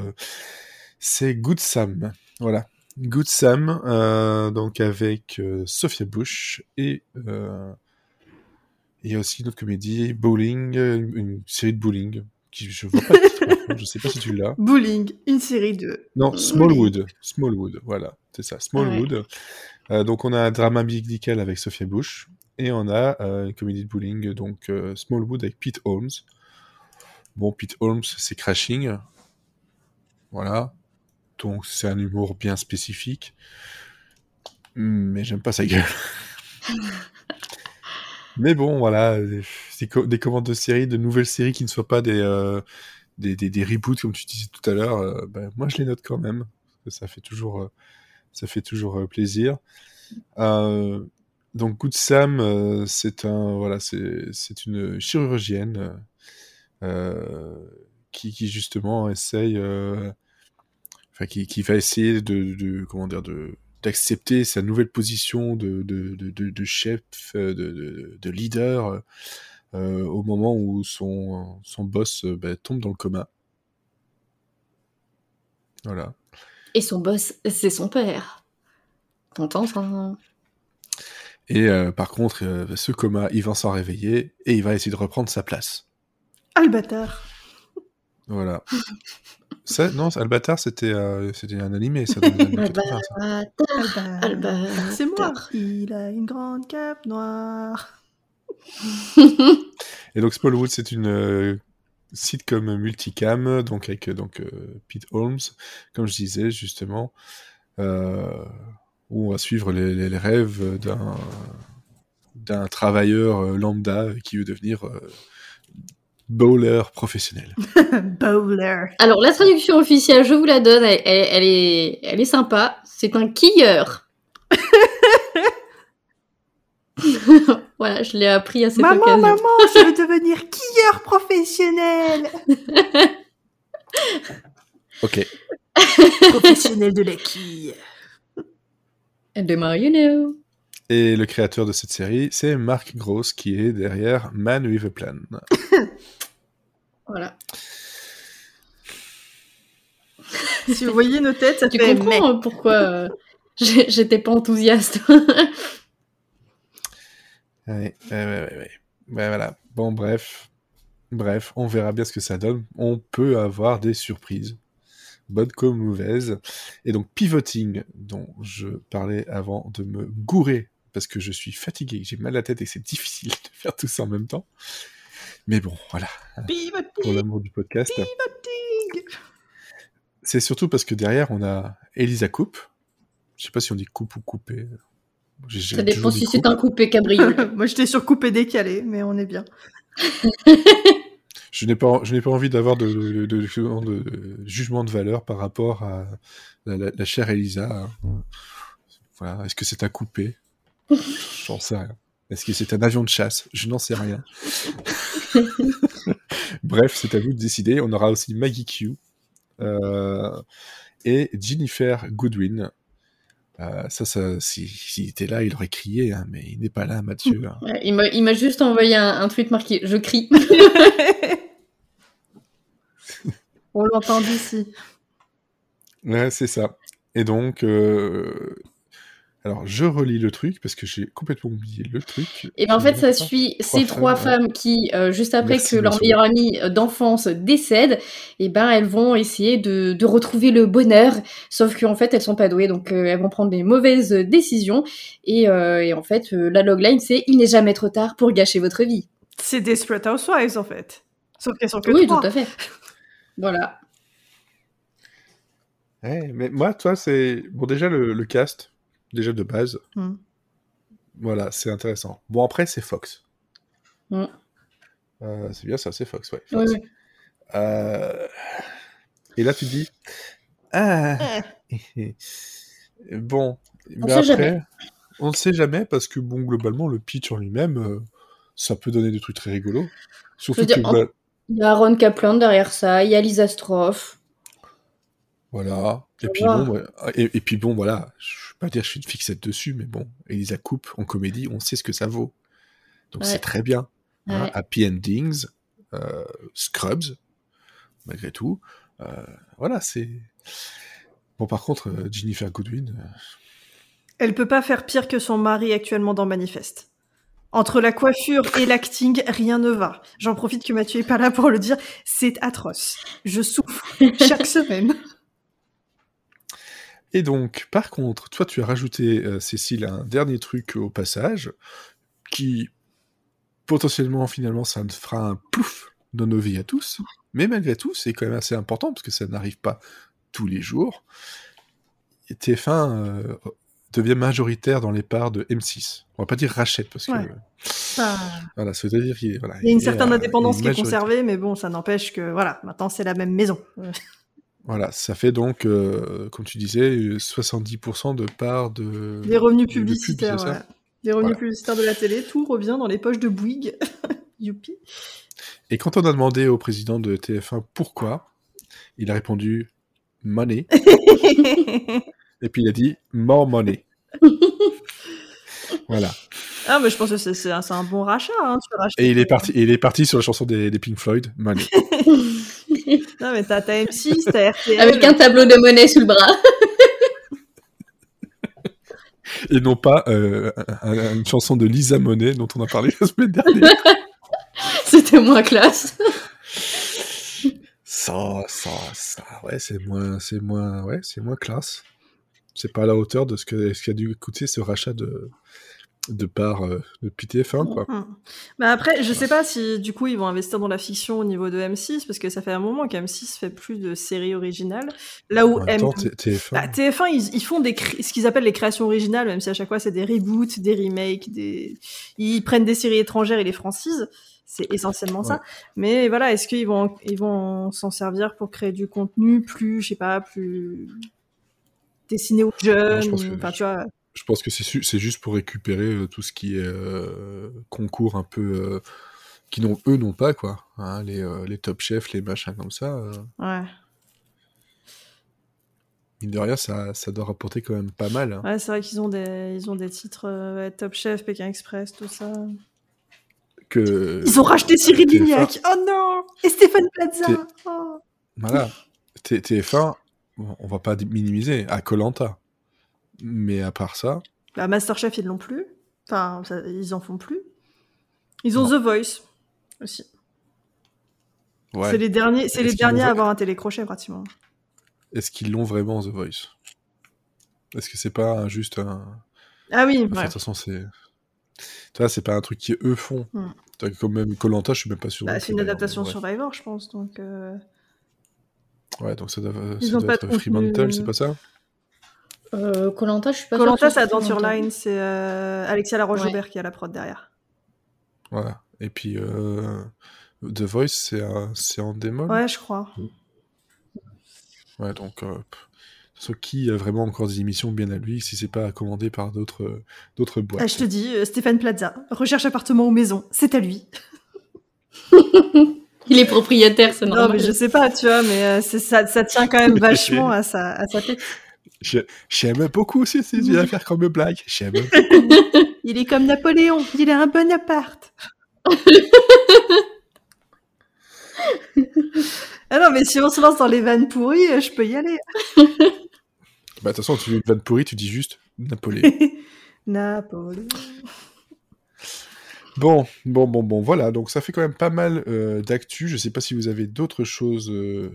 c'est Good Sam. Voilà. Good Sam, euh, donc avec euh, Sophia Bush et euh, il y a aussi une autre comédie, Bowling, une, série de bowling. Qui, je vois pas je sais pas si tu l'as. Bowling, une série de. Non, Smallwood. Smallwood, voilà, c'est ça, Smallwood. Euh, donc on a un drama médical avec Sophia Bush et on a une comédie de bowling, donc Smallwood avec Pete Holmes. Bon, Pete Holmes, c'est Crashing. Voilà. Donc c'est un humour bien spécifique. Mais j'aime pas sa gueule. Mais bon, voilà, des, des co- des commandes de séries, de nouvelles séries qui ne soient pas des, euh, des, des, des reboots, comme tu disais tout à l'heure, euh, ben, moi je les note quand même. Ça fait toujours, euh, ça fait toujours plaisir. Donc Good Sam, c'est un, voilà, c'est une chirurgienne qui, qui justement essaye, enfin qui, qui va essayer de, de comment dire, de d'accepter sa nouvelle position de, de, de, de, de chef, euh, de, de, de leader, euh, au moment où son, son boss euh, bah, tombe dans le coma. Voilà. Et son boss, c'est son père. T'entends ça? Et euh, par contre, euh, ce coma, il va s'en réveiller et il va essayer de reprendre sa place. Ah, le bâtard. Voilà. Ça, non, Albatar, c'était euh, c'était un animé, ça. dans les années 80, ça. Albert, Albert. C'est moi. Il a une grande cape noire. Et donc Smallwood, c'est une euh, sitcom multicam, donc avec euh, donc euh, Pete Holmes, comme je disais justement, euh, où on va suivre les, les- les rêves d'un d'un travailleur lambda qui veut devenir euh, bowler professionnel. Bowler. Alors, la traduction officielle, je vous la donne, elle, elle- elle est, elle est sympa. C'est un quilleur. voilà, je l'ai appris à cette Maman, occasion. maman, je veux devenir skieur professionnel. Ok. professionnel de la quille. The more you know. Et le créateur de cette série, c'est Mark Gross qui est derrière Man with a Plan. Voilà. Si vous voyez nos têtes, ça Tu fait mais. comprends pourquoi euh, j'étais pas enthousiaste. Ouais, ouais, ouais, ouais. Ouais, voilà. Bon, bref. Bref, on verra bien ce que ça donne. On peut avoir des surprises, bonnes comme mauvaises. Et donc, pivoting, dont je parlais avant de me gourer, parce que je suis fatigué, j'ai mal à la tête et que c'est difficile de faire tout ça en même temps. Mais bon, voilà, pour l'amour du podcast. pivoting. C'est surtout parce que derrière, on a Elisa Coupe. Je sais pas si on dit coupe ou coupé. J'ai- j'ai Ça dépend si c'est coupe. un coupé cabriolet. Moi, j'étais sur coupé décalé, mais on est bien. Je n'ai pas, je n'ai pas envie d'avoir de, de, de- de- de jugement de valeur par rapport à la, la- la chère Elisa. Voilà. Est-ce que c'est un coupé? J'en sais rien. Est-ce que c'est un avion de chasse? Je n'en sais rien. Bref, c'est à vous de décider. On aura aussi Maggie Q euh, et Jennifer Goodwin. Euh, ça, ça, si- s'il était là, il aurait crié, hein, mais il n'est pas là, Mathieu. hein. Ouais, il m'a- il m'a juste envoyé un, un tweet marqué Je crie. on l'entend d'ici. Ouais, c'est ça. Et donc, euh, alors je relis le truc parce que j'ai complètement oublié le truc. Et ben en fait, ça Trois suit ces trois femmes, femmes qui, euh, juste après Merci que leur meilleure amie euh, d'enfance décède, et ben elles vont essayer de, de retrouver le bonheur. Sauf qu'en fait, elles sont pas douées, donc euh, elles vont prendre des mauvaises décisions. Et, euh, et en fait, euh, la logline, c'est il n'est jamais trop tard pour gâcher votre vie. C'est Desperate Housewives, en fait. Sauf qu'elles sont que Oui, trois. tout à fait. Voilà. Ouais, mais moi, toi, c'est bon déjà le, le cast, déjà de base. Hmm. Voilà, c'est intéressant. Bon après, c'est Fox. Hmm. Euh, c'est bien ça, c'est Fox, ouais. Oui, Fox. oui. Euh, Et là, tu te dis, ah, bon, mais sait après, on ne sait jamais parce que bon, globalement, le pitch en lui-même, euh, ça peut donner des trucs très rigolos. Surtout dire, que en- Il y a Aaron Kaplan derrière ça, il y a Lisa Stroff. Voilà. Et puis, bon, et, et puis bon, voilà, je pas dire que je suis une fixette dessus, mais bon, Elisa Coupe en comédie, on sait ce que ça vaut. Donc Ouais. c'est très bien. hein. Ouais. Happy Endings, euh, Scrubs, malgré tout. Euh, voilà, c'est... Bon, par contre, euh, Jennifer Goodwin, euh, Elle peut pas faire pire que son mari actuellement dans Manifeste. Entre la coiffure et l'acting, rien ne va. J'en profite que Mathieu est pas là pour le dire. C'est atroce. Je souffre chaque semaine. Et donc, par contre, toi, tu as rajouté, euh, Cécile, un dernier truc au passage, qui, potentiellement, finalement, ça ne fera un plouf dans nos vies à tous, mais malgré tout, c'est quand même assez important, parce que ça n'arrive pas tous les jours. Et TF1 euh, devient majoritaire dans les parts de M6. On va pas dire rachète, parce que... Ouais. Ah. Voilà, ça veut dire qu'il y a- voilà, Il y a une certaine euh, indépendance une qui est conservée, mais bon, ça n'empêche que, voilà, maintenant c'est la même maison. Voilà, ça fait donc, euh, comme tu disais, euh, 70% de parts de... Des revenus de- de pub, publicitaires, ouais. Des revenus Voilà. publicitaires de la télé, tout revient dans les poches de Bouygues. Youpi. Et quand on a demandé au président de TF1 pourquoi, il a répondu money, et puis il a dit more money. voilà. ah, mais je pense que c'est un, bon rachat. Hein, tu rachètes- Et il est parti, il est parti sur la chanson des, des Pink Floyd, money. Non, mais t'as t'as M6, t'as RTL. Avec un tableau de monnaie sous le bras. Et non pas euh, un- un- une chanson de Lisa Monet dont on a parlé la semaine dernière. C'était moins classe. Ça, ça, ça, ouais, c'est moins, c'est moins, ouais, c'est moins classe. C'est pas à la hauteur de ce que ce qu'a dû coûter ce rachat de de part euh, de TF1, quoi. Hmm. Mais après, je sais pas si du coup ils vont investir dans la fiction au niveau de M6 parce que ça fait un moment qu'M6 fait plus de séries originales. Là où M... temps, T- TF1. Bah, TF1 ils, ils font des ce qu'ils appellent les créations originales, même si à chaque fois c'est des reboots, des remakes, des ils prennent des séries étrangères et les francisent. C'est essentiellement ça. Mais voilà, est-ce qu'ils vont ils vont s'en servir pour créer du contenu plus, je sais pas, plus destiné aux jeunes, enfin tu vois. Je pense que c'est juste pour récupérer euh, tout ce qui est euh, concours un peu euh, qui n'ont eux n'ont pas quoi, hein, les, euh, les top chefs, les machins comme ça. euh, Ouais. mine de rien, ça, ça doit rapporter quand même pas mal. hein. Ouais, c'est vrai qu'ils ont des, ils ont des titres euh, Top Chef, Pékin Express, tout ça. Que Ils ont racheté Cyril TF1 Lignac. Oh non Et Stéphane Plaza. Oh. voilà, T- TF1 bon, on va pas minimiser, à Colanta. Mais à part ça, Bah, Masterchef, ils l'ont plus. Enfin, ça- ils en font plus. Ils ont Non. The Voice aussi. ouais. C'est les derniers, c'est les derniers à avoir un télécrochet pratiquement. est-ce qu'ils l'ont vraiment, The Voice? Est-ce que c'est pas juste un. Ah oui, Enfin, De ouais. toute façon, c'est. Tu vois, c'est pas un truc qui eux font. Comme même Colanta, je suis même pas sûr. Bah, c'est une adaptation. Survivor, je pense. Donc, euh, Ouais, donc ça doit, Ils ça doit pas être de. Fremantle, c'est pas ça? Colanta, je suis pas Colanta, c'est ce Adventure. Line, c'est euh, Alexia Laroche-Joubert Ouais. qui a la prod derrière. Voilà. Et puis, euh, The Voice, c'est en démol. Ouais, je crois. Ouais, donc, euh, pff, de toute façon, qui a vraiment encore des émissions bien à lui si c'est pas commandé par d'autres euh, d'autres boîtes Ah, je te dis, euh, Stéphane Plaza, recherche appartement ou maison, c'est à lui. Il est propriétaire, c'est Non, normal. mais je sais pas, tu vois, mais euh, ça, ça tient quand même vachement à sa, à sa tête. Je- J'aime beaucoup ces, ces Mhm. affaires comme blague. J'aime. Il est comme Napoléon, il a un bon appart. ah non, mais si on se lance dans les vannes pourries, je peux y aller. bah, de toute façon, tu veux une vanne pourrie, tu dis juste Napoléon. Napoléon. Bon, bon, bon, bon, voilà. Donc ça fait quand même pas mal euh, d'actu. Je sais pas si vous avez d'autres choses euh,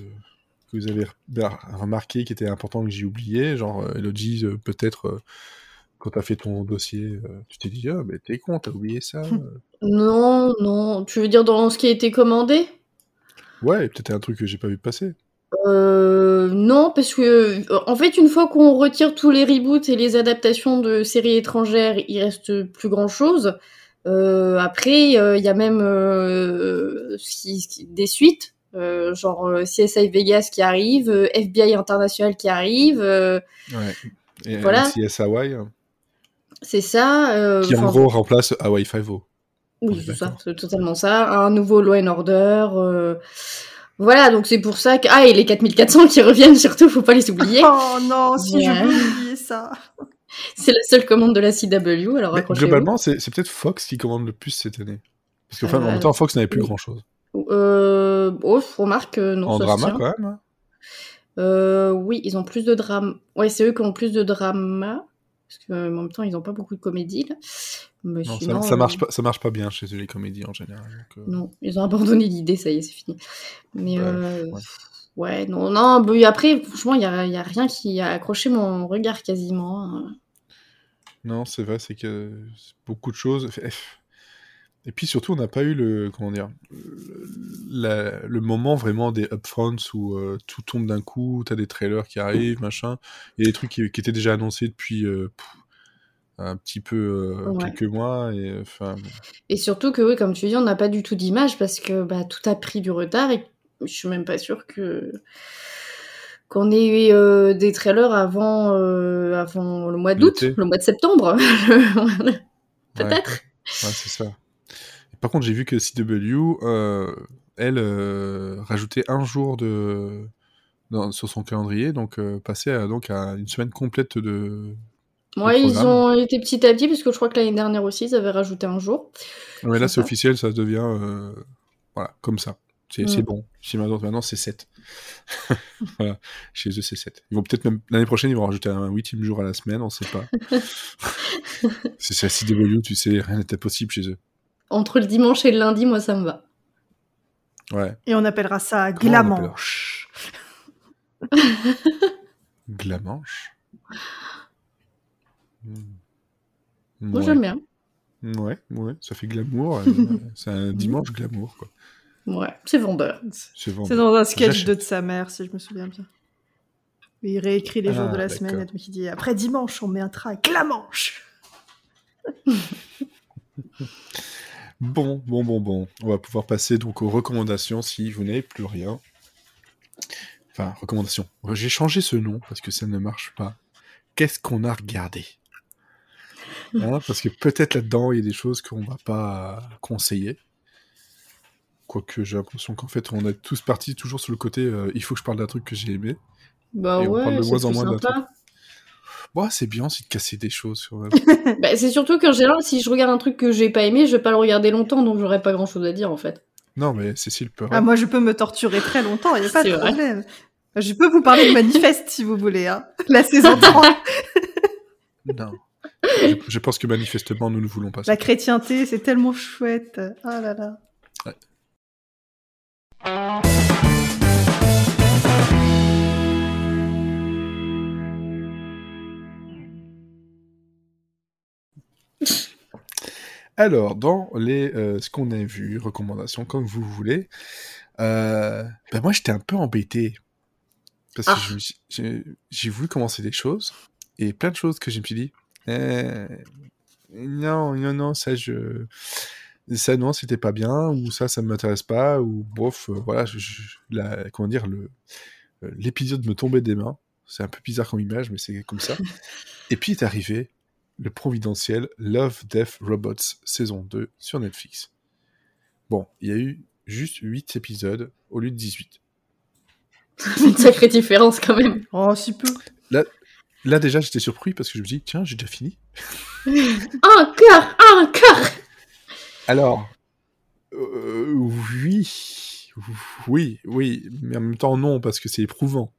que vous avez re- remarqué qui étaient importantes que j'ai oublié. Genre, euh, Elodie, euh, peut-être euh, quand t'as fait ton dossier, tu t'es dit ah mais t'es con, t'as oublié ça. Non, non. Tu veux dire dans ce qui a été commandé? Ouais, peut-être un truc que j'ai pas vu passer. Euh, non, parce que en fait, une fois qu'on retire tous les reboots et les adaptations de séries étrangères, il reste plus grand chose. Euh, après, euh, il y a même des suites, euh, genre euh, CSI Vegas qui arrive, euh, FBI International qui arrive, euh, Ouais. Et Voilà. NCIS Hawaii, hein, c'est ça. euh, qui en gros remplace Hawaii Five-O. Oui, est c'est ça, c'est totalement ça. Un nouveau Law and Order. euh, Voilà, donc c'est pour ça que... Ah, et les 4400 qui reviennent surtout, faut pas les oublier. Oh non, si Ouais. je veux oublier ça. C'est la seule commande de la CW, alors globalement, c'est peut-être Fox qui commande le plus cette année. Parce qu'en Euh, en même temps, Fox n'avait plus oui. grand-chose. Euh... Oh, je remarque que non, En ça se drama, tient. quand même. hein. Euh, oui, ils ont plus de drame. Ouais, c'est eux qui ont plus de drama. Parce que, en même temps, ils ont pas beaucoup de comédie, là. Mais Non, ça- sinon, ça, marche euh, pas, ça marche pas bien chez eux, les comédies en général. donc, euh, Non, ils ont abandonné l'idée, ça y est, c'est fini. Mais Ouais, euh, ouais. ouais, non, non, bah, après, franchement, il y a, y a rien qui a accroché mon regard quasiment. hein. Non, c'est vrai, c'est que beaucoup de choses. Et puis surtout, on n'a pas eu le comment dire le, la- le moment vraiment des upfronts où euh, tout tombe d'un coup, t'as des trailers qui arrivent, machin. Il y a des trucs qui, qui étaient déjà annoncés depuis euh, un petit peu euh, Ouais. quelques mois et enfin Et surtout que, oui, comme tu dis, on n'a pas du tout d'image parce que bah, tout a pris du retard et je suis même pas sûre que qu'on ait eu euh, des trailers avant, euh, avant le mois d'août, le mois de septembre. Peut-être. Ouais, c'est ça. Par contre, j'ai vu que CW, euh, elle, euh, rajoutait un jour de dans- sur son calendrier, donc euh, passait à, donc à une semaine complète de. Ouais, ils ont été petit à petit parce que je crois que l'année dernière aussi, ils avaient rajouté un jour. Mais là, C'est officiel, ça devient euh, voilà comme ça. C'est Mm. bon. Si maintenant, c'est 7. voilà, chez eux c'est 7. Ils vont peut-être même l'année prochaine, ils vont rajouter un huitième jour à la semaine, on sait pas. c'est la CW, tu sais, rien n'est impossible chez eux. Entre le dimanche et le lundi, moi, ça me va. Ouais, Et on appellera ça glamanche. Glamanche. Hmm. Moi, Ouais. j'aime bien. Ouais, ouais, ça fait glamour. euh, c'est un dimanche glamour, quoi. Ouais, c'est vendeur. C'est dans un sketch de, de sa mère, si je me souviens bien. Il réécrit les jours Ah, de la d'accord. semaine et donc il dit après dimanche, on met un track glamanche. Bon, bon, bon, bon. On va pouvoir passer donc aux recommandations si vous n'avez plus rien. Enfin, recommandations. J'ai changé ce nom parce que ça ne marche pas. Qu'est-ce qu'on a regardé? Hein, Parce que peut-être là-dedans, il y a des choses qu'on va pas conseiller. Quoique j'ai l'impression qu'en fait, on est tous partis toujours sur le côté euh, il faut que je parle d'un truc que j'ai aimé. Bah Et on parle ouais, de moins en moins d'un. Bon, c'est bien aussi de casser des choses. Quand même. Bah, c'est surtout qu'en général, si je regarde un truc que j'ai pas aimé, je vais pas le regarder longtemps, donc j'aurai pas grand chose à dire en fait. non, mais Cécile peut. Ah, moi je peux me torturer très longtemps, il n'y a pas de vrai. problème. Je peux vous parler de Manifeste si vous voulez, hein. La saison 3. Non. Je, je pense que manifestement, nous ne voulons pas ça. La chrétienté, c'est tellement chouette. Ah là là. Alors, dans les euh, ce qu'on a vu, recommandations, comme vous voulez, euh, ben moi j'étais un peu embêté. Parce que Ah. j'ai voulu commencer des choses, et plein de choses que je me suis dit, eh, non, non, non, ça je. Ça non, c'était pas bien, ou ça, ça ne m'intéresse pas, ou bof, euh, voilà, je, je- la- comment dire, le l'épisode me tombait des mains. C'est un peu bizarre comme image, mais c'est comme ça. Et puis est arrivé le providentiel Love, Death, Robots saison 2 sur Netflix. Bon, il y a eu juste 8 épisodes au lieu de 18. C'est une sacrée différence quand même. Oh, si peu. Là déjà j'étais surpris parce que je me suis dit tiens j'ai déjà fini. Encore, encore. Alors euh, oui oui oui mais en même temps non parce que c'est éprouvant.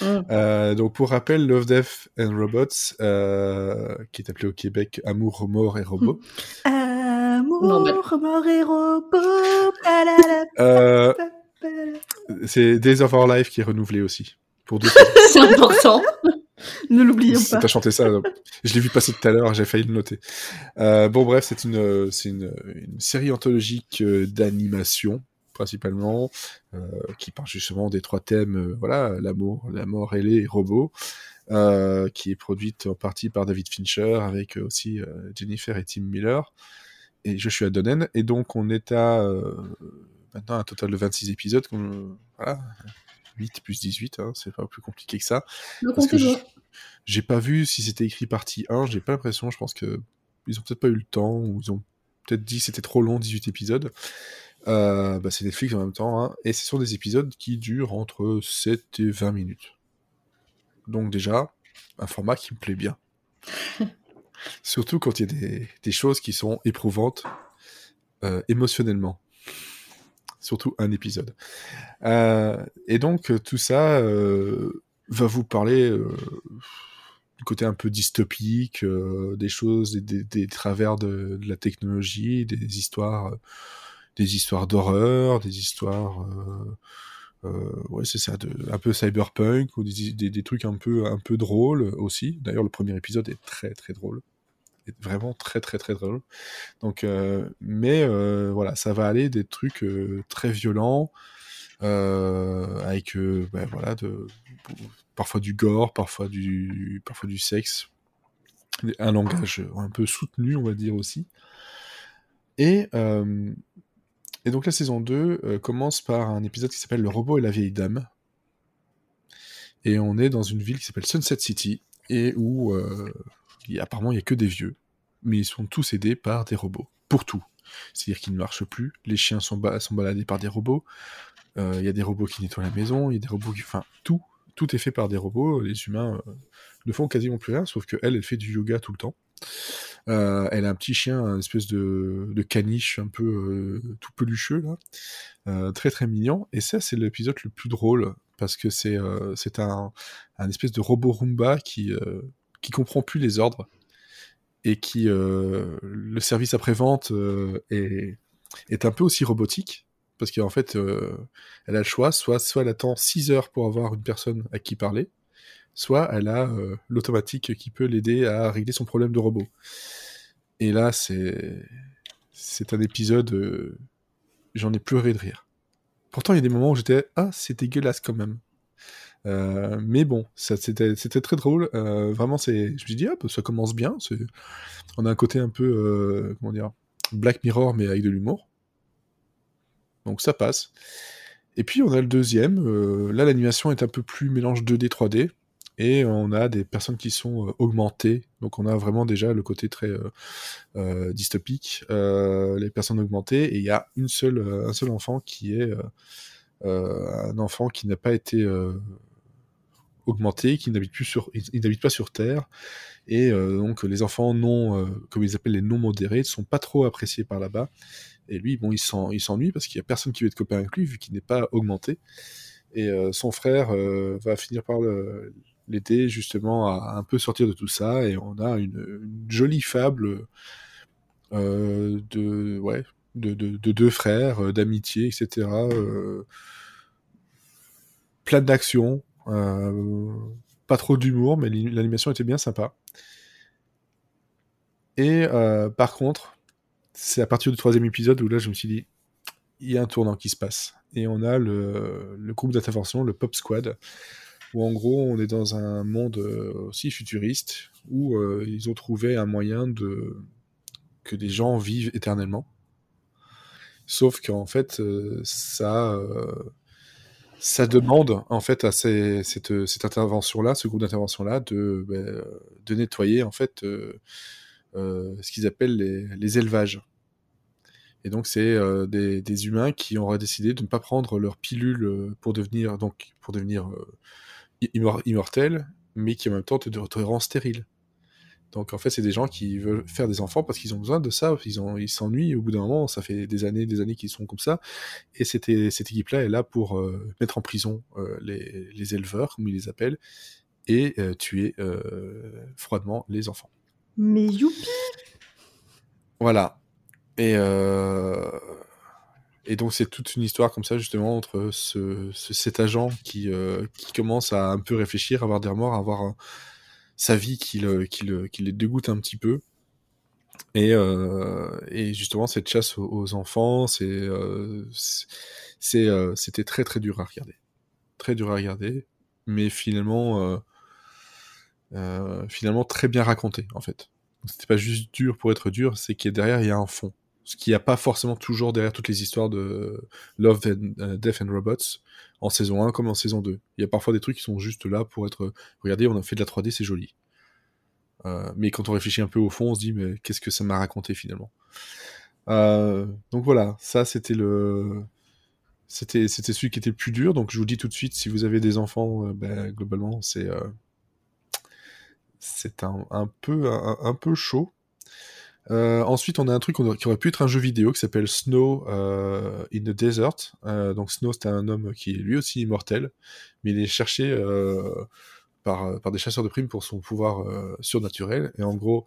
Mm. Euh, donc pour rappel Love, Death and Robots euh, qui est appelé au Québec Amour, Mort et Robots. Amour, Normal. mort et robot. palala, Euh, c'est Days of Our Life qui est renouvelé aussi pour C'est important. Ne l'oublions Si pas. t'as chanté ça, donc. je l'ai vu passer tout à l'heure, j'ai failli le noter. Euh, bon, bref, c'est une, c'est une, une série anthologique d'animation, principalement, euh, qui parle justement des trois thèmes, euh, voilà, l'amour, la mort et les robots, euh, qui est produite en partie par David Fincher, avec euh, aussi euh, Jennifer et Tim Miller, et Joshua Donen. Et donc, on est à maintenant un total de 26 épisodes, qu'on- voilà, 8 plus 18, hein, c'est pas plus compliqué que ça. Le Parce que je- j'ai pas vu si c'était écrit partie 1, j'ai pas l'impression, je pense que ils ont peut-être pas eu le temps, ou ils ont peut-être dit que c'était trop long, 18 épisodes. Euh, bah, c'est Netflix en même temps, hein, et ce sont des épisodes qui durent entre 7 et 20 minutes. Donc déjà, un format qui me plaît bien. Surtout quand il y a des, des choses qui sont éprouvantes euh, émotionnellement. Surtout un épisode. Euh, et donc tout ça va vous parler du côté un peu dystopique, des choses, des, des- des travers de, de la technologie, des histoires, des histoires d'horreur, des histoires, euh, euh, ouais c'est ça, de, un peu cyberpunk ou des, des, des trucs un peu un peu drôles aussi. D'ailleurs le premier épisode est très très drôle, vraiment très très très drôle. Donc, euh, mais voilà, ça va aller des trucs très violents, avec ben, voilà, de, parfois du gore, parfois du, parfois du sexe, un langage un peu soutenu, on va dire aussi. Et, et donc la saison 2 euh, commence par un épisode qui s'appelle Le robot et la vieille dame. Et on est dans une ville qui s'appelle Sunset City, et où euh, il y a- apparemment il n'y a que des vieux, mais ils sont tous aidés par des robots, pour tout. C'est-à-dire qu'ils ne marchent plus, les chiens sont, ba- sont baladés par des robots, euh, il y a des robots qui nettoient la maison, il y a des robots qui... Enfin, tout, tout est fait par des robots, les humains ne font quasiment plus rien, sauf que elle, elle fait du yoga tout le temps. Euh, elle a un petit chien, un espèce de, caniche un peu euh, tout pelucheux, là. Euh, très très mignon. Et ça, c'est l'épisode le plus drôle, parce que c'est c'est un, un espèce de robot Roomba qui, qui comprend plus les ordres, et qui... le service après-vente est, est un peu aussi robotique, parce qu'en fait, elle a le choix, soit, soit elle attend 6 heures pour avoir une personne à qui parler, soit elle a euh, l'automatique qui peut l'aider à régler son problème de robot. Et là, c'est c'est un épisode, euh, j'en ai pleuré de rire. Pourtant, il y a des moments où j'étais ah c'est dégueulasse quand même. Euh, mais bon, c'était très drôle. Vraiment, c'est je me suis dit ah bah, ça commence bien. On a un côté un peu comment dire Black Mirror mais avec de l'humour. Donc ça passe. Et puis on a le deuxième. là, l'animation est un peu plus mélange 2D 3D et on a des personnes qui sont euh, augmentées. Donc on a vraiment déjà le côté très euh, euh, dystopique, les personnes augmentées, et il y a une seule, un seul enfant qui est un enfant qui n'a pas été augmenté, qui n'habite plus sur, il, il n'habite pas sur Terre, et donc les enfants non, comme ils appellent les non modérés, ne sont pas trop appréciés par là-bas. Et lui, bon, il s'en- il s'ennuie parce qu'il y a personne qui veut être copain avec lui vu qu'il n'est pas augmenté. Et son frère va finir par l'aider justement à un peu sortir de tout ça. Et on a une, jolie fable de, ouais, de, deux frères, d'amitié, etc. plein d'action. pas trop d'humour, mais l'animation était bien sympa. Et par contre, c'est à partir du troisième épisode où là, je me suis dit, il y a un tournant qui se passe. Et on a le, groupe d'intervention, le Pop Squad, où en gros, on est dans un monde euh, aussi futuriste, où euh, ils ont trouvé un moyen de que des gens vivent éternellement. Sauf qu'en fait, euh, ça, ça demande en fait à cette, cette intervention-là, ce groupe d'intervention-là, de, ben, de nettoyer en fait ce qu'ils appellent les, les élevages. Et donc, c'est des, humains qui auraient décidé de ne pas prendre leur pilule pour devenir, donc, pour devenir immortels, mais qui en même temps te, te rendent stérile. Donc, en fait, c'est des gens qui veulent faire des enfants parce qu'ils ont besoin de ça, ils, ont, ils s'ennuient au bout d'un moment, ça fait des années des années qu'ils sont comme ça. Et cette, cette équipe-là est là pour mettre en prison les, les, éleveurs, comme ils les appellent, et tuer froidement les enfants. Mais youpi Voilà. Et, euh, et donc c'est toute une histoire comme ça justement entre ce, cet agent qui, euh, qui commence à un peu réfléchir, à avoir des remords, à avoir euh, sa vie qui le, qui, le, qui les dégoûte un petit peu. Et, et justement cette chasse aux, enfants, c'est c'était très très dur à regarder, très dur à regarder, mais finalement finalement très bien raconté en fait. C'était pas juste dur pour être dur, c'est qu'il derrière il y a un fond ce qui n'y a pas forcément toujours derrière toutes les histoires de Love and euh, Death and Robots en saison 1 comme en saison 2. Il y a parfois des trucs qui sont juste là pour être regardez, on a fait de la 3D, c'est joli. Euh, mais quand on réfléchit un peu au fond, on se dit mais qu'est-ce que ça m'a raconté finalement? Euh, Donc voilà, ça c'était le c'était c'était celui qui était le plus dur. Donc je vous dis tout de suite, si vous avez des enfants, ben, globalement c'est c'est un, un, peu un peu chaud euh, ensuite, on a un truc qui aurait pu être un jeu vidéo qui s'appelle Snow euh, in the Desert. Euh, donc Snow, c'était un homme qui est lui aussi immortel, mais il est cherché par, par des chasseurs de primes pour son pouvoir surnaturel. Et en gros,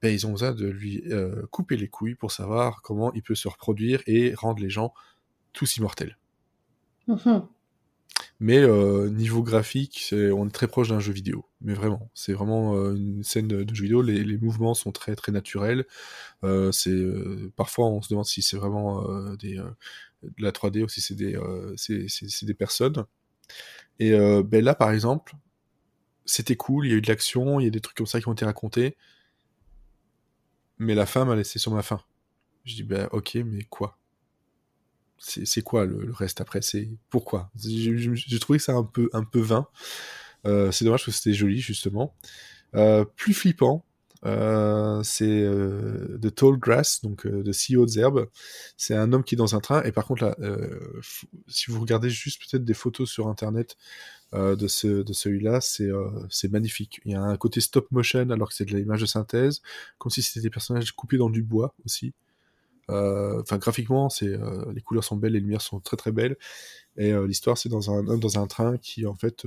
ben, ils ont besoin de lui couper les couilles pour savoir comment il peut se reproduire et rendre les gens tous immortels. Mm-hmm. Mais euh, niveau graphique, on est très proche d'un jeu vidéo. Mais vraiment, c'est vraiment euh, une scène de, jeu vidéo. Les, mouvements sont très très naturels. Euh, c'est parfois on se demande si c'est vraiment de la 3D ou si c'est des, des personnes. Et ben là, par exemple, c'était cool. Il y a eu de l'action, il y a des trucs comme ça qui ont été racontés. Mais la fin m'a laissé sur ma faim. Je dis ben ok, mais quoi? C'est quoi le, reste après? C'est pourquoi? J'ai trouvé c'est un peu, un peu vain. Euh, c'est dommage que c'était joli, justement. Euh, plus flippant, euh, c'est The Tall Grass, donc de si hautes herbes. C'est un homme qui est dans un train, et par contre, là, si vous regardez juste peut-être des photos sur internet de, ce, de celui-là, c'est magnifique. Il y a un côté stop motion alors que c'est de l'image de synthèse, comme si c'était des personnages coupés dans du bois aussi. Euh, enfin, graphiquement, c'est euh, les couleurs sont belles, les lumières sont très très belles. Et euh, l'histoire, c'est dans un dans un train qui, en fait,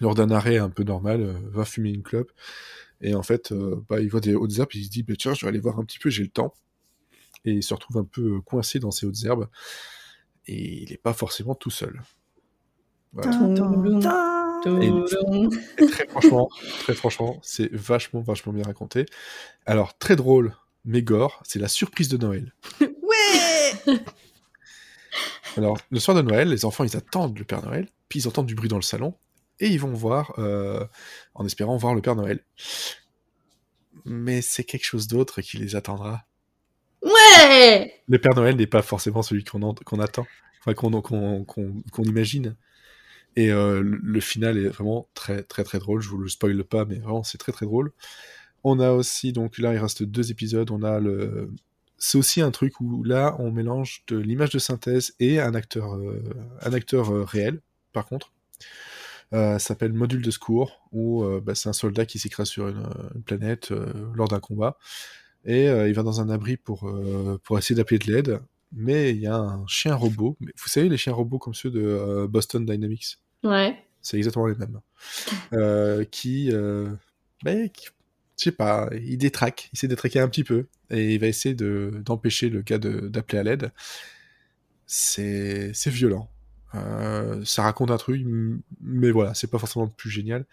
lors d'un arrêt un peu normal, va fumer une clope. Et en fait, bah, il voit des hautes herbes, il se dit, bah, tiens, je vais aller voir un petit peu, j'ai le temps. Et il se retrouve un peu coincé dans ces hautes herbes. Et il n'est pas forcément tout seul. très franchement, très franchement, c'est vachement, vachement bien raconté. Alors, très drôle, mais gore, c'est la surprise de Noël. ouais Alors, le soir de Noël, les enfants, ils attendent le Père Noël, puis ils entendent du bruit dans le salon, et ils vont voir, euh, en espérant voir le Père Noël. Mais c'est quelque chose d'autre qui les attendra. Ouais Le Père Noël n'est pas forcément celui qu'on attend, enfin qu'on imagine. Et euh, le final est vraiment très très très drôle. Je vous le spoil pas, mais vraiment c'est très très drôle. On a aussi, donc là, il reste deux épisodes. On a le. C'est aussi un truc où là, on mélange de l'image de synthèse et un acteur, euh, un acteur euh, réel, par contre. Euh, ça s'appelle Module de secours, où bah, c'est un soldat qui s'écrase sur une, planète lors d'un combat. Et il va dans un abri pour, pour essayer d'appeler de l'aide. mais il y a un chien robot. Vous savez, les chiens robots comme ceux de euh, Boston Dynamics? Ouais. C'est exactement les mêmes. Euh, qui, euh, ben, qui- je sais pas, il détraque, il essaie de détraquer un petit peu, et il va essayer de d'empêcher le gars d'appeler à l'aide. C'est violent. Euh, ça raconte un truc, mais voilà, c'est pas forcément le plus génial.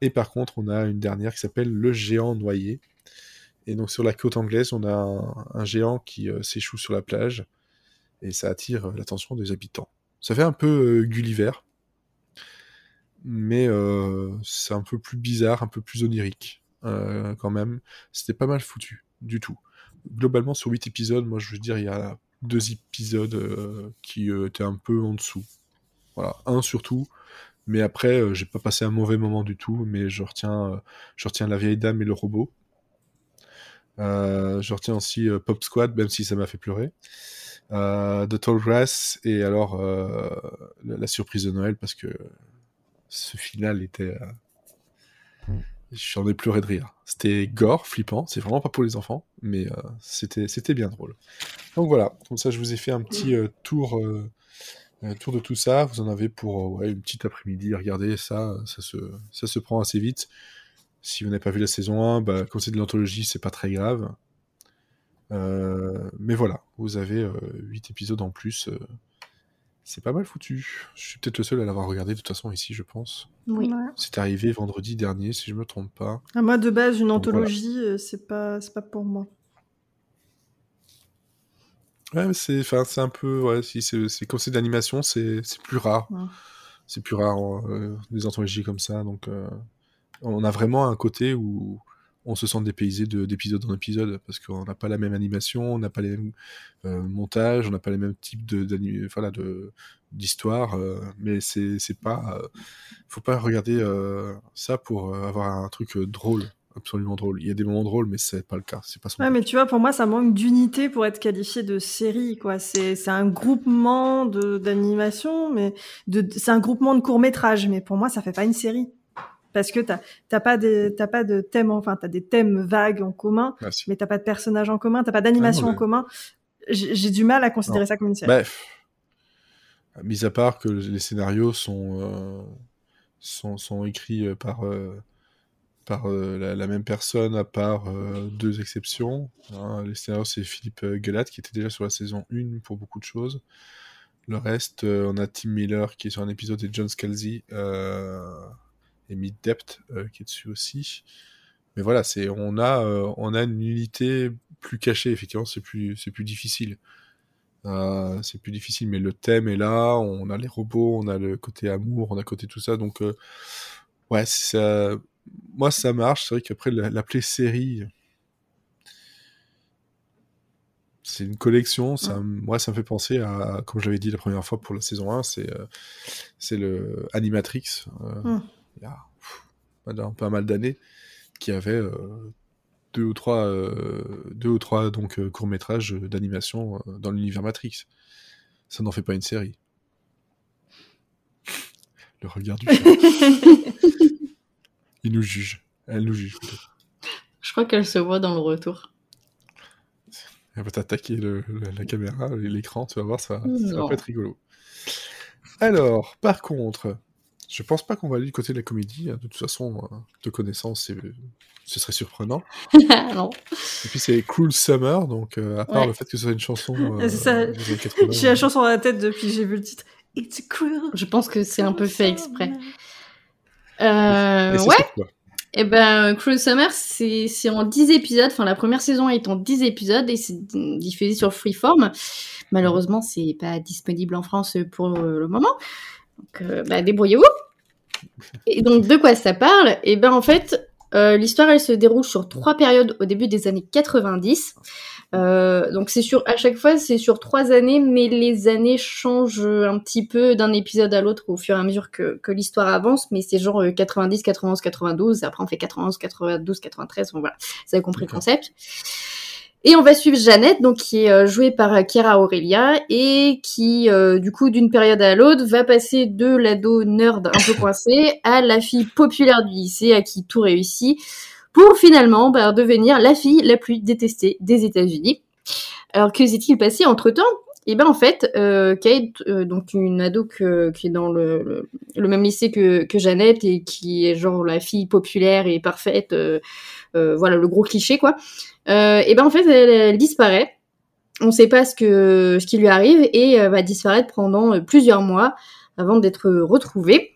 Et par contre, on a une dernière qui s'appelle Le géant noyé. Et donc sur la côte anglaise, on a un, géant qui euh, s'échoue sur la plage, et ça attire euh, l'attention des habitants. Ça fait un peu Gulliver, mais c'est un peu plus bizarre, un peu plus onirique euh, quand même. C'était pas mal foutu, du tout. Globalement, sur 8 épisodes, moi je veux dire, il y a deux épisodes euh, qui euh, étaient un peu en dessous. Voilà, un surtout. Mais après, j'ai pas passé un mauvais moment du tout, mais je retiens, je retiens La vieille dame et le robot. Je retiens aussi Pop Squad, même si ça m'a fait pleurer. The Tall Grass, et alors la, surprise de Noël, parce que ce final était. euh, J'en ai pleuré de rire. C'était gore, flippant, c'est vraiment pas pour les enfants, mais euh, c'était c'était bien drôle. Donc voilà, comme ça je vous ai fait un petit euh, tour, euh, tour de tout ça. Vous en avez pour une petite après-midi. Regardez ça, ça se, ça se prend assez vite. Si vous n'avez pas vu la saison 1, bah, comme c'est de l'anthologie, c'est pas très grave. Mais voilà, vous avez 8 épisodes en plus. C'est pas mal foutu. Je suis peut-être le seul à l'avoir regardé de toute façon ici, je pense. Oui. Ouais. C'est arrivé vendredi dernier, si je me trompe pas. Ah, moi, de base, une Donc, voilà. anthologie, euh, c'est pas, c'est pas pour moi. Ouais, mais c'est, enfin, c'est un peu, ouais, si c'est, c'est comme c'est d'animation, c'est, c'est plus rare. Ouais. C'est plus rare euh, des anthologies comme ça, donc euh, on a vraiment un côté où on se sent dépaysé de, d'épisode en épisode parce qu'on n'a pas la même animation, on n'a pas les mêmes euh, montages, on n'a pas les mêmes types de, d'ani- voilà, de d'histoire, euh, mais c'est, pas, euh, faut pas regarder ça pour avoir un truc drôle, absolument drôle. Il y a des moments drôles, mais c'est pas le cas, c'est pas son Ouais, mais tu vois, pour moi, ça manque d'unité pour être qualifié de série, quoi. C'est, un groupement de, d'animation, mais de, c'est un groupement de courts-métrages, mais pour moi, ça fait pas une série. Parce que t'as, t'as pas des, t'as pas de thème, enfin, t'as des thèmes vagues en commun, Merci. mais t'as pas de personnages en commun, t'as pas d'animation Ah non, en commun. J'ai, du mal à considérer Non. ça comme une série. Bref, mis à part que les scénarios sont, euh, sont, sont écrits euh, par, euh, par euh, la, la même personne, à part euh, deux exceptions. hein. les scénarios, c'est Philippe Guelat, qui était déjà sur la saison 1 pour beaucoup de choses. Le reste, euh, on a Tim Miller, qui est sur un épisode, et John Scalzi, et Mid Depth, euh, qui est dessus aussi. Mais voilà, c'est on a euh, on a une unité plus cachée. Effectivement, c'est plus c'est plus difficile. Euh, c'est plus difficile, mais le thème est là. On a les robots, on a le côté amour, on a le côté tout ça. Donc euh, ouais, ça, moi ça marche. C'est vrai qu'après la- l'appeler série, c'est une collection. Ça, moi, ça me fait penser à, comme je l'avais dit la première fois pour la saison 1, c'est euh, c'est le Animatrix. Y a pff, pas mal d'années qui avait euh, deux ou trois, euh, deux ou trois donc euh, courts métrages d'animation dans l'univers Matrix. Ça n'en fait pas une série. Le regard du chat. Il nous juge. Elle nous juge. Je crois qu'elle se voit dans le retour. Elle va t'attaquer la caméra, l'écran, tu vas voir, ça, ça va pas être rigolo. Alors, par contre, je pense pas qu'on va aller du côté de la comédie. hein. De toute façon, euh, de connaissance, c'est- ce serait surprenant. non. Et puis c'est Cruel Summer, donc euh, à part Ouais. le fait que ce soit une chanson euh, C'est ça. des années 80, J'ai la chanson dans la tête depuis que j'ai vu le titre. It's a cruel. Je pense que c'est un peu fait exprès. Euh, Et ouais. Et ben, Cruel Summer, c'est c'est en 10 épisodes. Enfin, la première saison est en 10 épisodes et c'est diffusé sur Freeform. Malheureusement, c'est pas disponible en France pour le moment. Donc, euh, bah, débrouillez-vous. Et donc, de quoi ça parle? Et ben, en fait, euh, l'histoire, elle se déroule sur trois périodes au début des années 90. Euh, donc c'est sur à chaque fois c'est sur trois années, mais les années changent un petit peu d'un épisode à l'autre au fur et à mesure que, que l'histoire avance. Mais c'est genre euh, 90, 91, 92. Et après on fait 91, 92, 93. Bon voilà, vous avez compris le concept. Et on va suivre Jeannette, donc qui est euh, jouée par euh, Chiara Aurelia et qui, euh, du coup, d'une période à l'autre, va passer de l'ado nerd un peu coincé à la fille populaire du lycée à qui tout réussit, pour finalement bah, devenir la fille la plus détestée des États-Unis. Alors que s'est-il passé entre temps et ben en fait, euh, Kate, euh, donc une ado que, qui est dans le, le, même lycée que, que Jeannette et qui est genre la fille populaire et parfaite, euh, euh voilà le gros cliché quoi. Et ben en fait, elle, elle disparaît. On ne sait pas ce que ce qui lui arrive et va disparaître pendant plusieurs mois avant d'être retrouvée.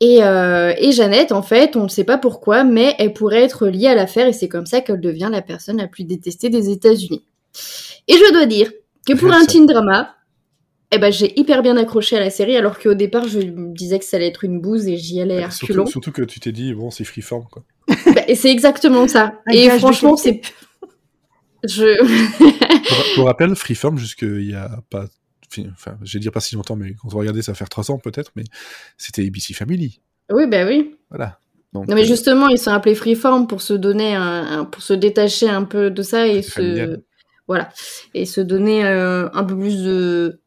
Et, euh, et, Jeannette, en fait, on ne sait pas pourquoi, mais elle pourrait être liée à l'affaire et c'est comme ça qu'elle devient la personne la plus détestée des États-Unis. Et je dois dire que pour un teen drama, eh ben, j'ai hyper bien accroché à la série, alors qu'au départ, je me disais que ça allait être une bouse et j'y allais à surtout, surtout, que tu t'es dit, bon, c'est freeform, quoi. bah, et c'est exactement ça. et franchement, c'est. Je. pour, pour, rappel, freeform, jusqu'il y a pas enfin, je vais dire pas si longtemps, mais quand on regardait, ça va faire trois ans peut-être, mais c'était ABC Family. Oui, ben oui. Voilà. non, mais euh, justement, ils sont appelés Freeform pour se donner, un, pour se détacher un peu de ça et se, voilà, et se donner euh, un peu plus de,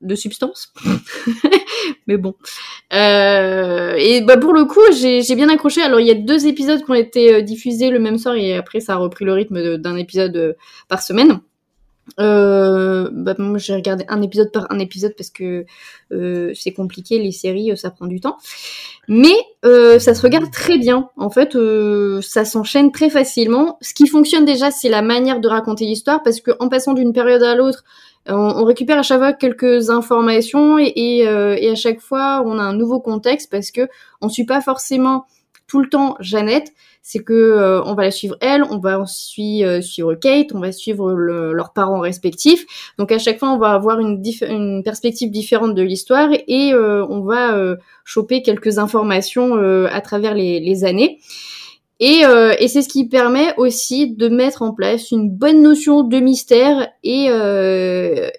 de substance. mais bon. Euh, et bah pour le coup, j'ai bien accroché. Alors il y a deux épisodes qui ont été diffusés le même soir et après ça a repris le rythme d'un épisode par semaine. Euh, bah, j'ai regardé un épisode par un épisode parce que euh, c'est compliqué les séries, euh, ça prend du temps. Mais euh, ça se regarde très bien. En fait, euh, ça s'enchaîne très facilement. Ce qui fonctionne déjà, c'est la manière de raconter l'histoire parce que en passant d'une période à l'autre, on, récupère à chaque fois quelques informations et, et, et, à chaque fois on a un nouveau contexte parce que on suit pas forcément tout le temps Jeannette, c'est que euh, on va la suivre elle, on va aussi euh, suivre Kate, on va suivre leurs parents respectifs. Donc à chaque fois, on va avoir une, une perspective différente de l'histoire et euh, on va choper quelques informations à travers les, les années. Et, et c'est ce qui permet aussi de mettre en place une bonne notion de mystère et,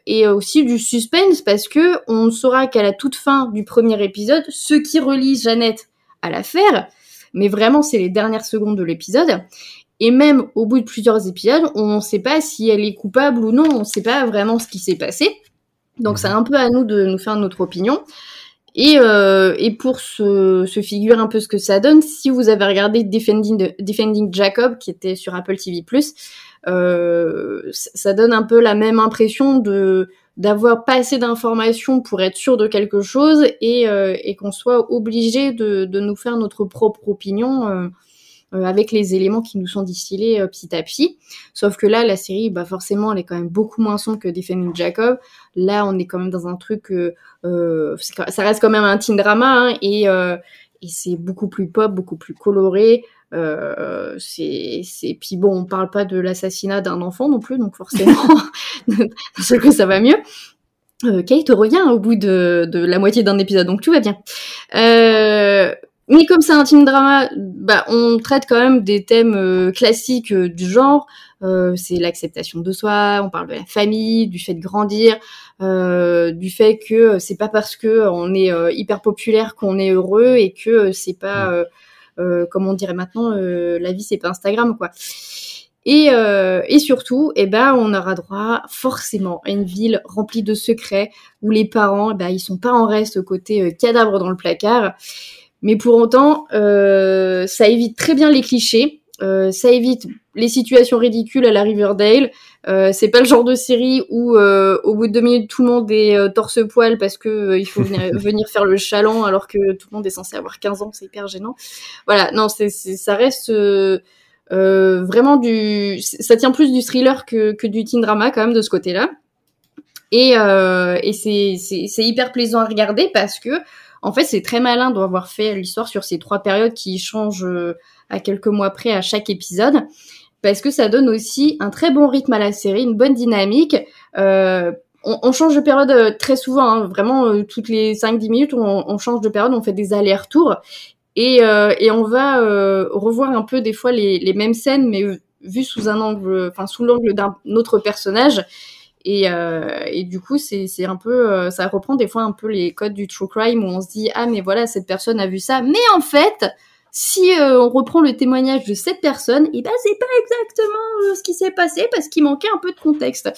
et aussi du suspense parce que on ne saura qu'à la toute fin du premier épisode ce qui relie Jeannette à l'affaire mais vraiment c'est les dernières secondes de l'épisode. Et même au bout de plusieurs épisodes, on ne sait pas si elle est coupable ou non, on ne sait pas vraiment ce qui s'est passé. Donc c'est un peu à nous de nous faire notre opinion. Et, euh, et pour se, se figurer un peu ce que ça donne, si vous avez regardé Defending, Defending Jacob, qui était sur Apple TV+, euh, ça donne un peu la même impression de d'avoir pas assez d'informations pour être sûr de quelque chose et, euh, et qu'on soit obligé de, de, nous faire notre propre opinion euh, avec les éléments qui nous sont distillés euh, petit à petit. Sauf que là, la série, bah forcément, elle est quand même beaucoup moins sombre que Defending Jacob. Là, on est quand même dans un truc, ça reste quand même un teen drama hein, et, et c'est beaucoup plus pop, beaucoup plus coloré. Euh, c'est, puis bon, on parle pas de l'assassinat d'un enfant non plus, donc forcément, c'est que ça va mieux. Euh, Kate revient au bout de, de la moitié d'un épisode, donc tout va bien. Euh, mais comme c'est un team drama, bah, on traite quand même des thèmes euh, classiques euh, du genre. Euh, c'est l'acceptation de soi, on parle de la famille, du fait de grandir, du fait que c'est pas parce que on est hyper populaire qu'on est heureux et que c'est pas euh, comme on dirait maintenant, la vie c'est pas Instagram quoi. Et, euh, et, surtout, eh ben, on aura droit forcément à une ville remplie de secrets où les parents, eh ben, ils sont pas en reste côté cadavre dans le placard. Mais pour autant, ça évite très bien les clichés. Euh, ça évite les situations ridicules à la Riverdale. Euh, c'est pas le genre de série où euh, au bout de deux minutes tout le monde est euh, torse poil parce que il faut venir, venir, faire le chaland alors que tout le monde est censé avoir 15 ans, c'est hyper gênant. Voilà, non, c'est, ça reste vraiment du, ça tient plus du thriller que, que du teen drama quand même de ce côté-là. Et, et c'est, c'est, c'est hyper plaisant à regarder parce que en fait c'est très malin d'avoir fait l'histoire sur ces trois périodes qui changent à quelques mois près à chaque épisode parce que ça donne aussi un très bon rythme à la série, une bonne dynamique. Euh, on, change de période euh, très souvent, hein, vraiment euh, toutes les 5-10 minutes, on, change de période, on fait des allers-retours et, euh, on va euh, revoir un peu des fois les, les mêmes scènes, mais vues sous un angle, enfin sous l'angle d'un autre personnage. Et, et, du coup, c'est un peu, ça reprend des fois un peu les codes du true crime où on se dit ah mais voilà cette personne a vu ça, mais en fait si euh, on reprend le témoignage de cette personne, et eh ben c'est pas exactement euh, ce qui s'est passé parce qu'il manquait un peu de contexte.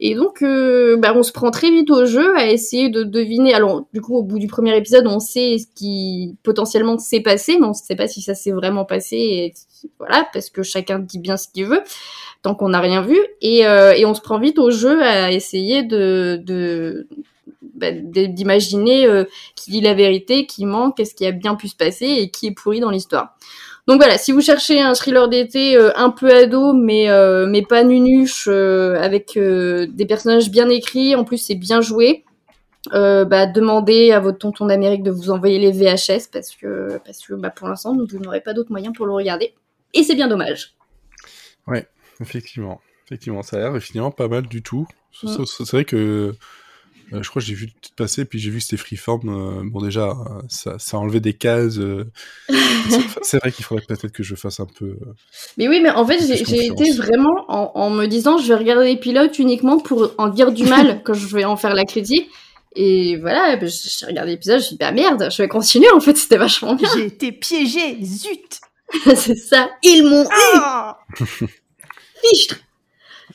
Et donc, euh, bah, on se prend très vite au jeu à essayer de deviner. Alors, du coup, au bout du premier épisode, on sait ce qui potentiellement s'est passé, mais on ne sait pas si ça s'est vraiment passé. Voilà, parce que chacun dit bien ce qu'il veut. Tant qu'on n'a rien vu, et, euh, et on se prend vite au jeu à essayer bah, d'imaginer euh, qui dit la vérité, qui ment, qu'est-ce qui a bien pu se passer et qui est pourri dans l'histoire. Donc voilà, si vous cherchez un thriller d'été euh, un peu ado, mais mais pas nunuche, avec des personnages bien écrits, en plus c'est bien joué, bah, demandez à votre tonton d'Amérique de vous envoyer les VHS parce que parce que bah, pour l'instant vous n'aurez pas d'autres moyens pour le regarder et c'est bien dommage. Ouais, effectivement, effectivement, ça a l'air finalement pas mal du tout. Mm. C'est vrai que euh, je crois que j'ai vu tout passer, puis j'ai vu que c'était Freeform. Euh, bon, déjà, euh, ça, ça a enlevé des cases. c'est vrai qu'il faudrait peut-être que je fasse un peu. mais oui, mais en fait, j'ai été vraiment en, en, me disant, je vais regarder les pilotes uniquement pour en dire du mal quand je vais en faire la critique. Et voilà, ben, j'ai regardé l'épisode, je me suis dit, bah merde, je vais continuer, en fait, c'était vachement bien. J'ai été piégé, zut C'est ça, ils m'ont eu ah Fichtre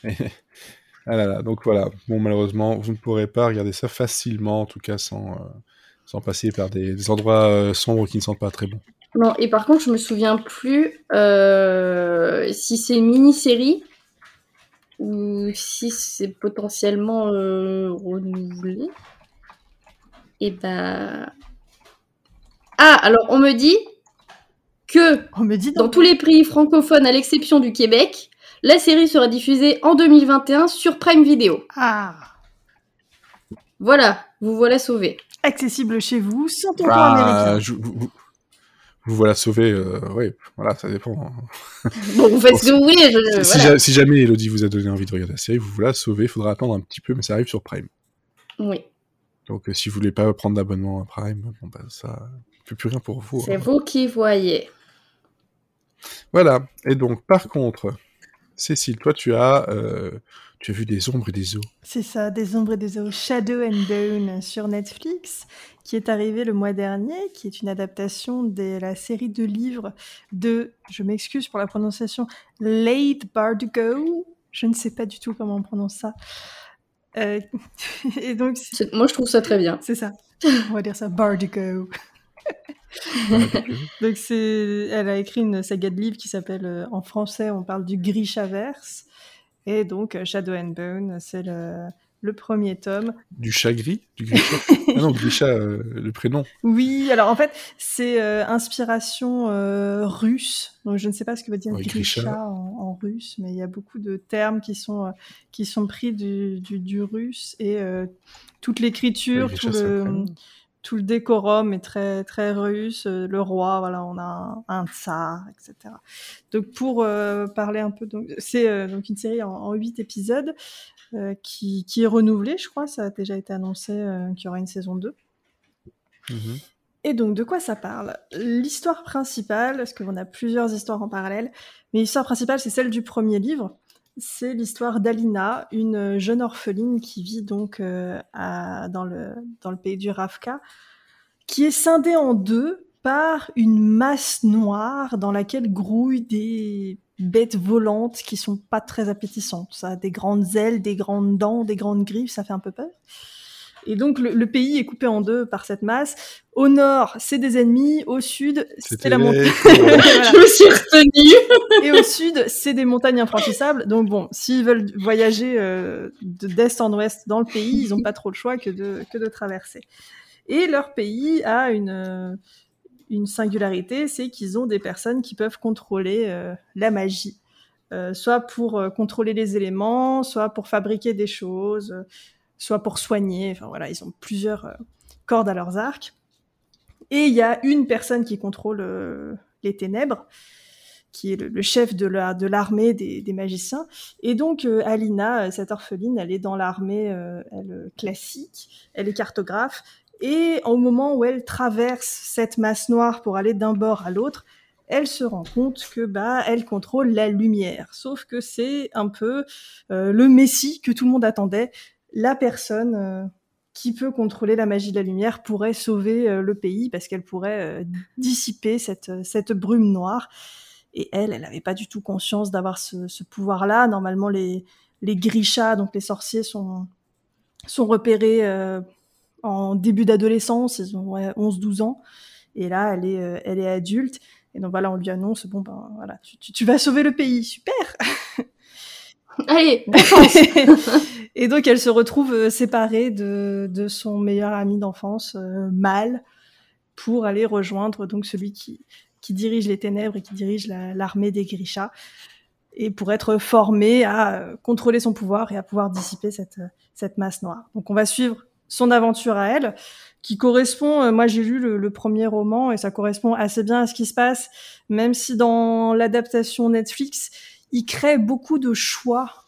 ah là là, donc voilà. Bon, malheureusement, vous ne pourrez pas regarder ça facilement, en tout cas sans, euh, sans passer par des, endroits euh, sombres qui ne sentent pas très bon. Non, et par contre, je me souviens plus euh, si c'est une mini-série ou si c'est potentiellement renouvelé. Et ben. Ah, alors on me dit que on me dit dans tous les pays francophones, à l'exception du Québec, la série sera diffusée en 2021 sur Prime Video. Ah. Voilà, vous voilà sauvé. Accessible chez vous, sans ton bah, américain. vous, voilà sauvé, euh, oui, voilà, ça dépend. Bon, vous faites ce que vous voulez. si, jamais Elodie vous a donné envie de regarder la série, vous voilà sauvé, il faudra attendre un petit peu, mais ça arrive sur Prime. Oui. Donc euh, si vous voulez pas prendre d'abonnement à Prime, bon, bah, ça ne fait plus rien pour vous. C'est hein. vous qui voyez. Voilà, et donc par contre, Cécile, toi, tu as, euh, tu as vu des ombres et des eaux. C'est ça, des ombres et des eaux. Shadow and Bone sur Netflix, qui est arrivé le mois dernier, qui est une adaptation de la série de livres de, je m'excuse pour la prononciation, Late Bardugo. Je ne sais pas du tout comment on prononce ça. Euh, et donc, moi, je trouve ça très bien. C'est ça. On va dire ça, Bardugo. Donc c'est, elle a écrit une saga de livres qui s'appelle, euh, en français, on parle du Grishaverse. Et donc euh, Shadow and Bone, c'est le, le premier tome. Du chat gris? Du Grisha Ah non, Grisha, euh, le prénom. Oui, alors en fait, c'est inspiration russe. Donc je ne sais pas ce que veut dire Grisha, en, russe, mais il y a beaucoup de termes qui sont, qui sont pris du, du, du russe et toute l'écriture, tout le tout le décorum est très très russe. Euh, le roi, voilà, on a un, tsar, etc. Donc pour euh, parler un peu, donc c'est euh, donc une série en huit épisodes qui, qui est renouvelée, je crois. Ça a déjà été annoncé qu'il y aura une saison 2. Mhm. Et donc, de quoi ça parle? L'histoire principale, parce qu'on a plusieurs histoires en parallèle, mais l'histoire principale, c'est celle du premier livre, c'est l'histoire d'Alina, une jeune orpheline qui vit donc euh, dans, le, dans le pays du Ravka, qui est scindée en deux par une masse noire dans laquelle grouillent des bêtes volantes qui sont pas très appétissantes. Ça a des grandes ailes, des grandes dents, des grandes griffes, ça fait un peu peur. Et donc le, pays est coupé en deux par cette masse. Au nord, c'est des ennemis. Au sud, c'est la montagne. Je me suis retenue. Et au sud, c'est des montagnes infranchissables. Donc bon, s'ils veulent voyager euh, d'est en ouest dans le pays, ils n'ont pas trop le choix que de, que de traverser. Et leur pays a une, euh, une singularité, c'est qu'ils ont des personnes qui peuvent contrôler euh, la magie. Euh, soit pour contrôler les éléments, soit pour fabriquer des choses, soit pour soigner. Enfin voilà, ils ont plusieurs euh, cordes à leurs arcs. Et il y a une personne qui contrôle euh, les ténèbres, qui est le, chef de la de l'armée des, magiciens. Et donc euh, Alina, cette orpheline, elle est dans l'armée classique, elle est cartographe. Et au moment où elle traverse cette masse noire pour aller d'un bord à l'autre, elle se rend compte que bah elle contrôle la lumière. Sauf que c'est un peu le messie que tout le monde attendait la personne euh, qui peut contrôler la magie de la lumière pourrait sauver euh, le pays parce qu'elle pourrait euh, dissiper cette, cette brume noire. Et elle, elle n'avait pas du tout conscience d'avoir ce, pouvoir-là. Normalement, les, les grishas, donc les sorciers, sont, sont repérés en début d'adolescence, ils ont 11-12 ans. Et là, elle est, elle est adulte. Et donc voilà, on lui annonce, bon ben voilà, tu vas sauver le pays, super Allez, et donc elle se retrouve euh, séparée de, de son meilleur ami d'enfance, euh, Mal, pour aller rejoindre donc celui qui, qui dirige les ténèbres et qui dirige la- l'armée des Grishas, et pour être formée à euh, contrôler son pouvoir et à pouvoir dissiper cette, cette masse noire. Donc on va suivre son aventure à elle, qui correspond, euh, moi j'ai lu le, le premier roman, et ça correspond assez bien à ce qui se passe, même si dans l'adaptation Netflix, il crée beaucoup de choix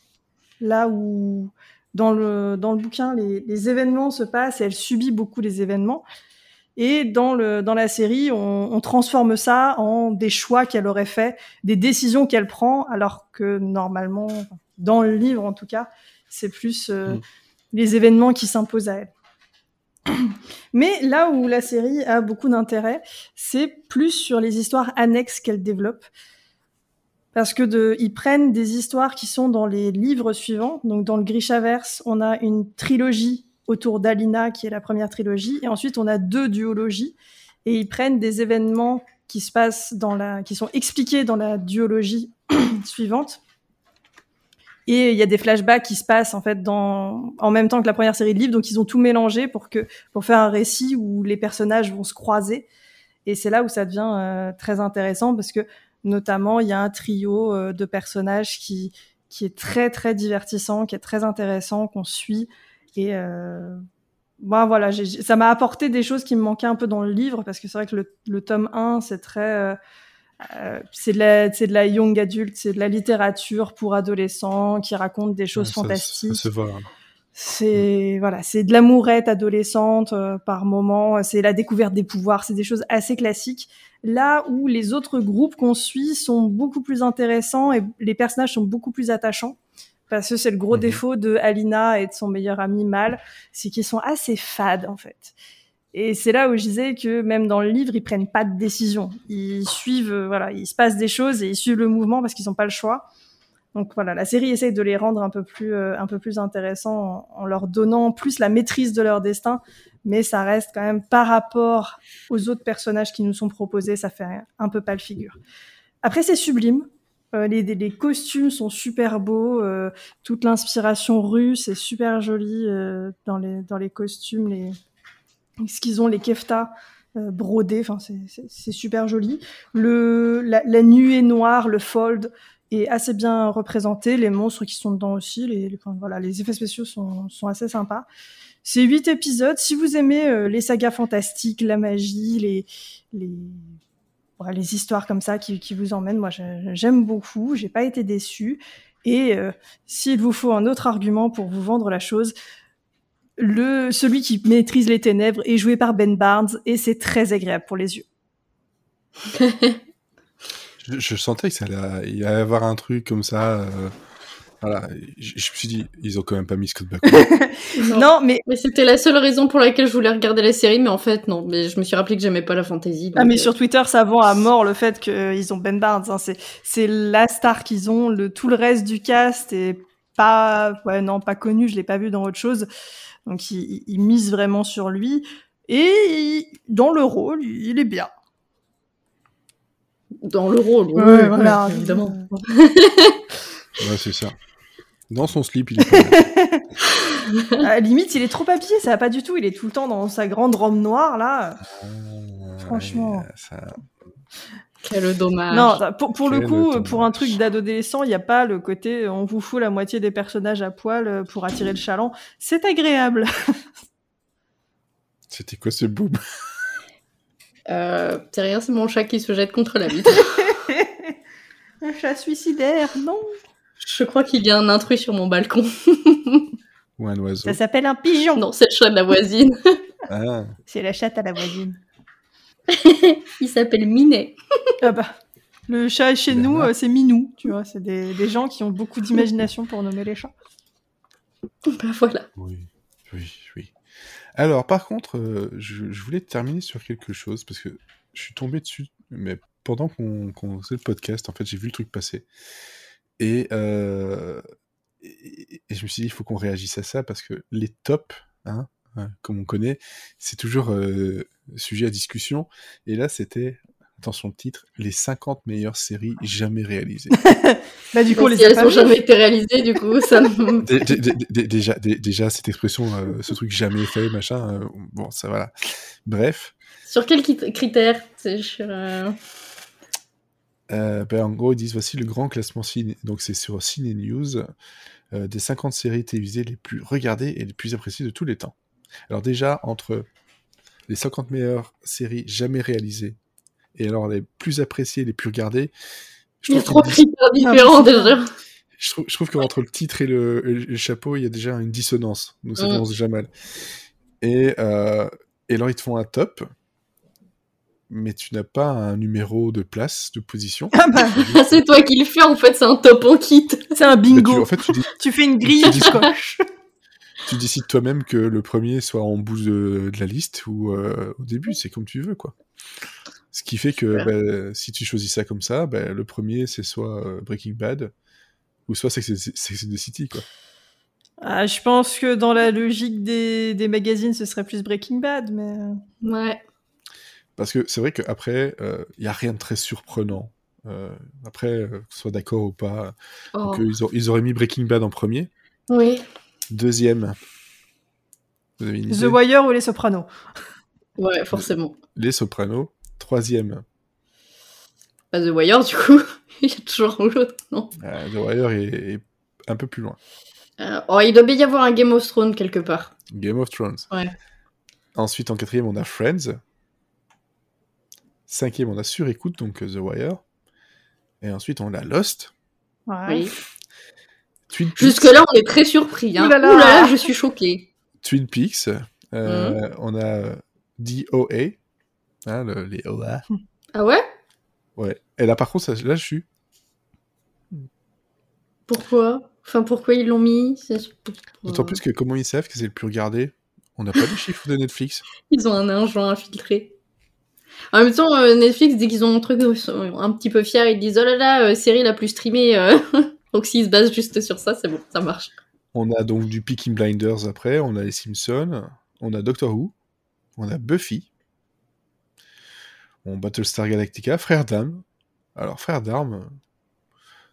là où dans le dans le bouquin les, les événements se passent et elle subit beaucoup les événements. Et dans le dans la série on, on transforme ça en des choix qu'elle aurait fait des décisions qu'elle prend alors que normalement dans le livre en tout cas c'est plus euh, Mm. les événements qui s'imposent à elle. Mais là où la série a beaucoup d'intérêt c'est plus sur les histoires annexes qu'elle développe parce que ils prennent des histoires qui sont dans les livres suivants. Donc dans le Grishaverse, on a une trilogie autour d'Alina qui est la première trilogie, et ensuite on a deux duologies, et ils prennent des événements qui se passent dans la, qui sont expliqués dans la duologie suivante. Et il y a des flashbacks qui se passent en fait dans en même temps que la première série de livres, donc ils ont tout mélangé pour que pour faire un récit où les personnages vont se croiser. Et c'est là où ça devient euh, très intéressant parce que notamment il y a un trio euh, de personnages qui qui est très très divertissant, qui est très intéressant, qu'on suit et euh, ben voilà, ça m'a apporté des choses qui me manquaient un peu dans le livre parce que c'est vrai que le, le tome 1 c'est très euh, euh, c'est de la c'est de la young adulte, c'est de la littérature pour adolescents qui raconte des choses Ouais, fantastiques. Ça, voit. C'est voilà, c'est de l'amourette adolescente euh, par moment, c'est la découverte des pouvoirs, c'est des choses assez classiques. Là où les autres groupes qu'on suit sont beaucoup plus intéressants et les personnages sont beaucoup plus attachants. Parce que c'est le gros Mhm. défaut de Alina et de son meilleur ami Mal, c'est qu'ils sont assez fades en fait. Et c'est là où je disais que même dans le livre, ils prennent pas de décision. Ils suivent, euh, voilà, il se passe des choses et ils suivent le mouvement parce qu'ils n'ont pas le choix. Donc voilà, la série essaye de les rendre un peu plus, euh, un peu plus intéressants en, leur donnant plus la maîtrise de leur destin, mais ça reste quand même par rapport aux autres personnages qui nous sont proposés, ça fait un peu pas le figure. Après, c'est sublime. Euh, les, costumes sont super beaux, euh, toute l'inspiration russe est super jolie dans les dans les costumes, les ce qu'ils ont les keftas brodés, c'est- super joli. Le la nuée noire, le fold est assez bien représenté, les monstres qui sont dedans aussi, les, voilà, les effets spéciaux sont, sont assez sympas. C'est huit épisodes. Si vous aimez euh, les sagas fantastiques, la magie, les les les histoires comme ça qui, qui vous emmènent, moi j'aime beaucoup. J'ai pas été déçue. Et euh, s'il vous faut un autre argument pour vous vendre la chose, le celui qui maîtrise les ténèbres est joué par Ben Barnes et c'est très agréable pour les yeux. Je, je sentais que ça allait, il allait y avoir un truc comme ça. euh, voilà. Je, je me suis dit, ils ont quand même pas mis Scott Bakula. Non. Non, mais Mais c'était la seule raison pour laquelle je voulais regarder la série, mais en fait, non. Mais je me suis rappelé que j'aimais pas la fantasy. Ah mais euh, sur Twitter, ça vend à mort le fait qu'ils ont Ben Barnes. Hein. C'est c'est la star qu'ils ont. Le tout le reste du cast est pas ouais non pas connu. Je l'ai pas vu dans autre chose. Donc ils il misent vraiment sur lui et il- dans le rôle, il est bien. Dans le rôle, Ouais, voilà. évidemment. ouais, c'est ça. Dans son slip, il est. À la limite, il est trop habillé. Ça va pas du tout. Il est tout le temps dans sa grande robe noire là. Franchement. Ouais, ça- Quel dommage. Non, pour, pour le coup, dommage. pour un truc d'adolescent, il n'y a pas le côté euh, on vous fout la moitié des personnages à poil euh, pour attirer le chaland. C'est agréable. C'était quoi ce boom Euh, c'est rien, c'est mon chat qui se jette contre la vitre. Un chat suicidaire, non je crois qu'il y a un intrus sur mon balcon. Ou un oiseau Ça s'appelle un pigeon. non, c'est le chat de la voisine. Ah, C'est la chatte à la voisine. Il s'appelle Minet. Ah bah, le chat chez nous, euh, c'est Minou, tu vois. C'est des, des gens qui ont beaucoup d'imagination pour nommer les chats. Bah voilà. oui, oui, oui. Alors, par contre, euh, je, voulais terminer sur quelque chose parce que je suis tombé dessus, mais pendant qu'on qu'on faisait le podcast, en fait, j'ai vu le truc passer. Et, euh, et je me suis dit, il faut qu'on réagisse à ça parce que les tops, hein, hein, comme on connaît, c'est toujours euh, sujet à discussion. Et là, c'était. Attention le titre, les 50 meilleures séries jamais réalisées. Bah, du coup, les a elles pas ont vues. jamais été réalisées, du coup, ça me- Dé- dé- dé- dé- déjà, dé- déjà, cette expression, euh, ce truc jamais fait, machin, euh, bon, ça voilà. Bref, Sur quels crit- critères C'est sur, euh, euh, ben, en gros, ils disent voici le grand classement ciné, donc c'est sur Ciné News, euh, des 50 séries télévisées les plus regardées et les plus appréciées de tous les temps. Alors, déjà, entre les 50 meilleures séries jamais réalisées et alors les plus appréciées, les plus regardées, je Il y a trouve trop de critères mais différents déjà. je trouve, je trouve qu'entre le titre et le, et le chapeau, il y a déjà une dissonance. Donc ça Mm. commence déjà mal. Et, euh, et alors, ils te font un top, mais tu n'as pas un numéro de place, de position. Ah bah, Ah, c'est toi qui le fais, en fait, c'est un top en kit. c'est un Mais tu, bingo. en fait, tu, dis- Tu fais une grille, tu tu dis- coches. tu décides toi-même que le premier soit en bout de, de la liste ou euh, au début, c'est comme tu veux, quoi. Ce qui fait que bah, si tu choisis ça comme ça, bah, le premier, c'est soit euh, Breaking Bad, ou soit Sex and- the City, quoi. Ah, je pense que dans la logique des, des magazines, ce serait plus Breaking Bad, mais... Ouais. Parce que c'est vrai qu'après, il n'y a rien de très surprenant. Euh, après, euh, que ce soit d'accord ou pas. Oh. Donc, euh, ils, ont- ils auraient mis Breaking Bad en premier. Oui. Deuxième. Vous avez une The idée? Wire ou Les Sopranos? Ouais, forcément. Les Sopranos. Troisième. Pas The Wire, du coup. Il y a toujours l'autre, non Euh, The Wire est, est un peu plus loin. Euh, Oh, il doit bien y avoir un Game of Thrones quelque part. Game of Thrones. Ouais. Ensuite, en quatrième, on a Friends. Cinquième, on a Sur-Écoute, donc euh, The Wire. Et ensuite, on a Lost. Ouais. Twin. Jusque-là, on est très surpris. Hein. Ouh là là. Ouh là là, je suis choquée. Twin Peaks. Euh, Mhm. On a DOA. Hein, le- les OA. Ah ouais? Ouais. Et là, par contre, ça, là, je suis. Pourquoi? Enfin, pourquoi ils l'ont mis? D'autant plus que comment ils savent que c'est le plus regardé On n'a pas les chiffres de Netflix. Ils ont un argent infiltré. En même temps, euh, Netflix, dès qu'ils ont un truc sont un petit peu fiers, ils disent Oh là là, euh, série la plus streamée. euh. Donc s'ils se basent juste sur ça, c'est bon, ça marche. On a donc du Peaky Blinders après, on a les Simpsons, on a Doctor Who, on a Buffy, on Battlestar Galactica, Frères d'armes. Alors, Frères d'armes,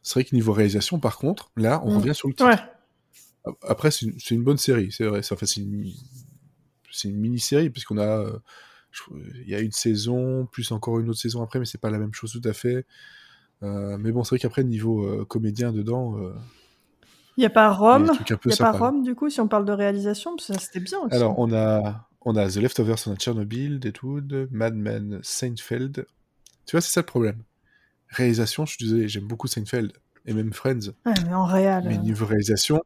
c'est vrai que niveau réalisation, par contre, là, on Mm. revient sur le titre. Ouais. Après, c'est une, bonne série, c'est vrai. C'est enfin, c'est une, mini-série, puisqu'on a. euh, Il y a une saison, plus encore une autre saison après, mais c'est pas la même chose tout à fait. Euh, mais bon, c'est vrai qu'après, niveau euh, comédien dedans, euh, Il n'y a pas y a Rome Il n'y a pas sympas. Rome, du coup, si on parle de réalisation Parce que c'était bien aussi. Alors, on a, on a The Leftovers, on a Chernobyl, Deadwood, Mad Men, Seinfeld. Tu vois, c'est ça le problème. Réalisation, je suis désolé, j'aime beaucoup Seinfeld et même Friends. Ouais, mais en réel... Mais euh, niveau réalisation,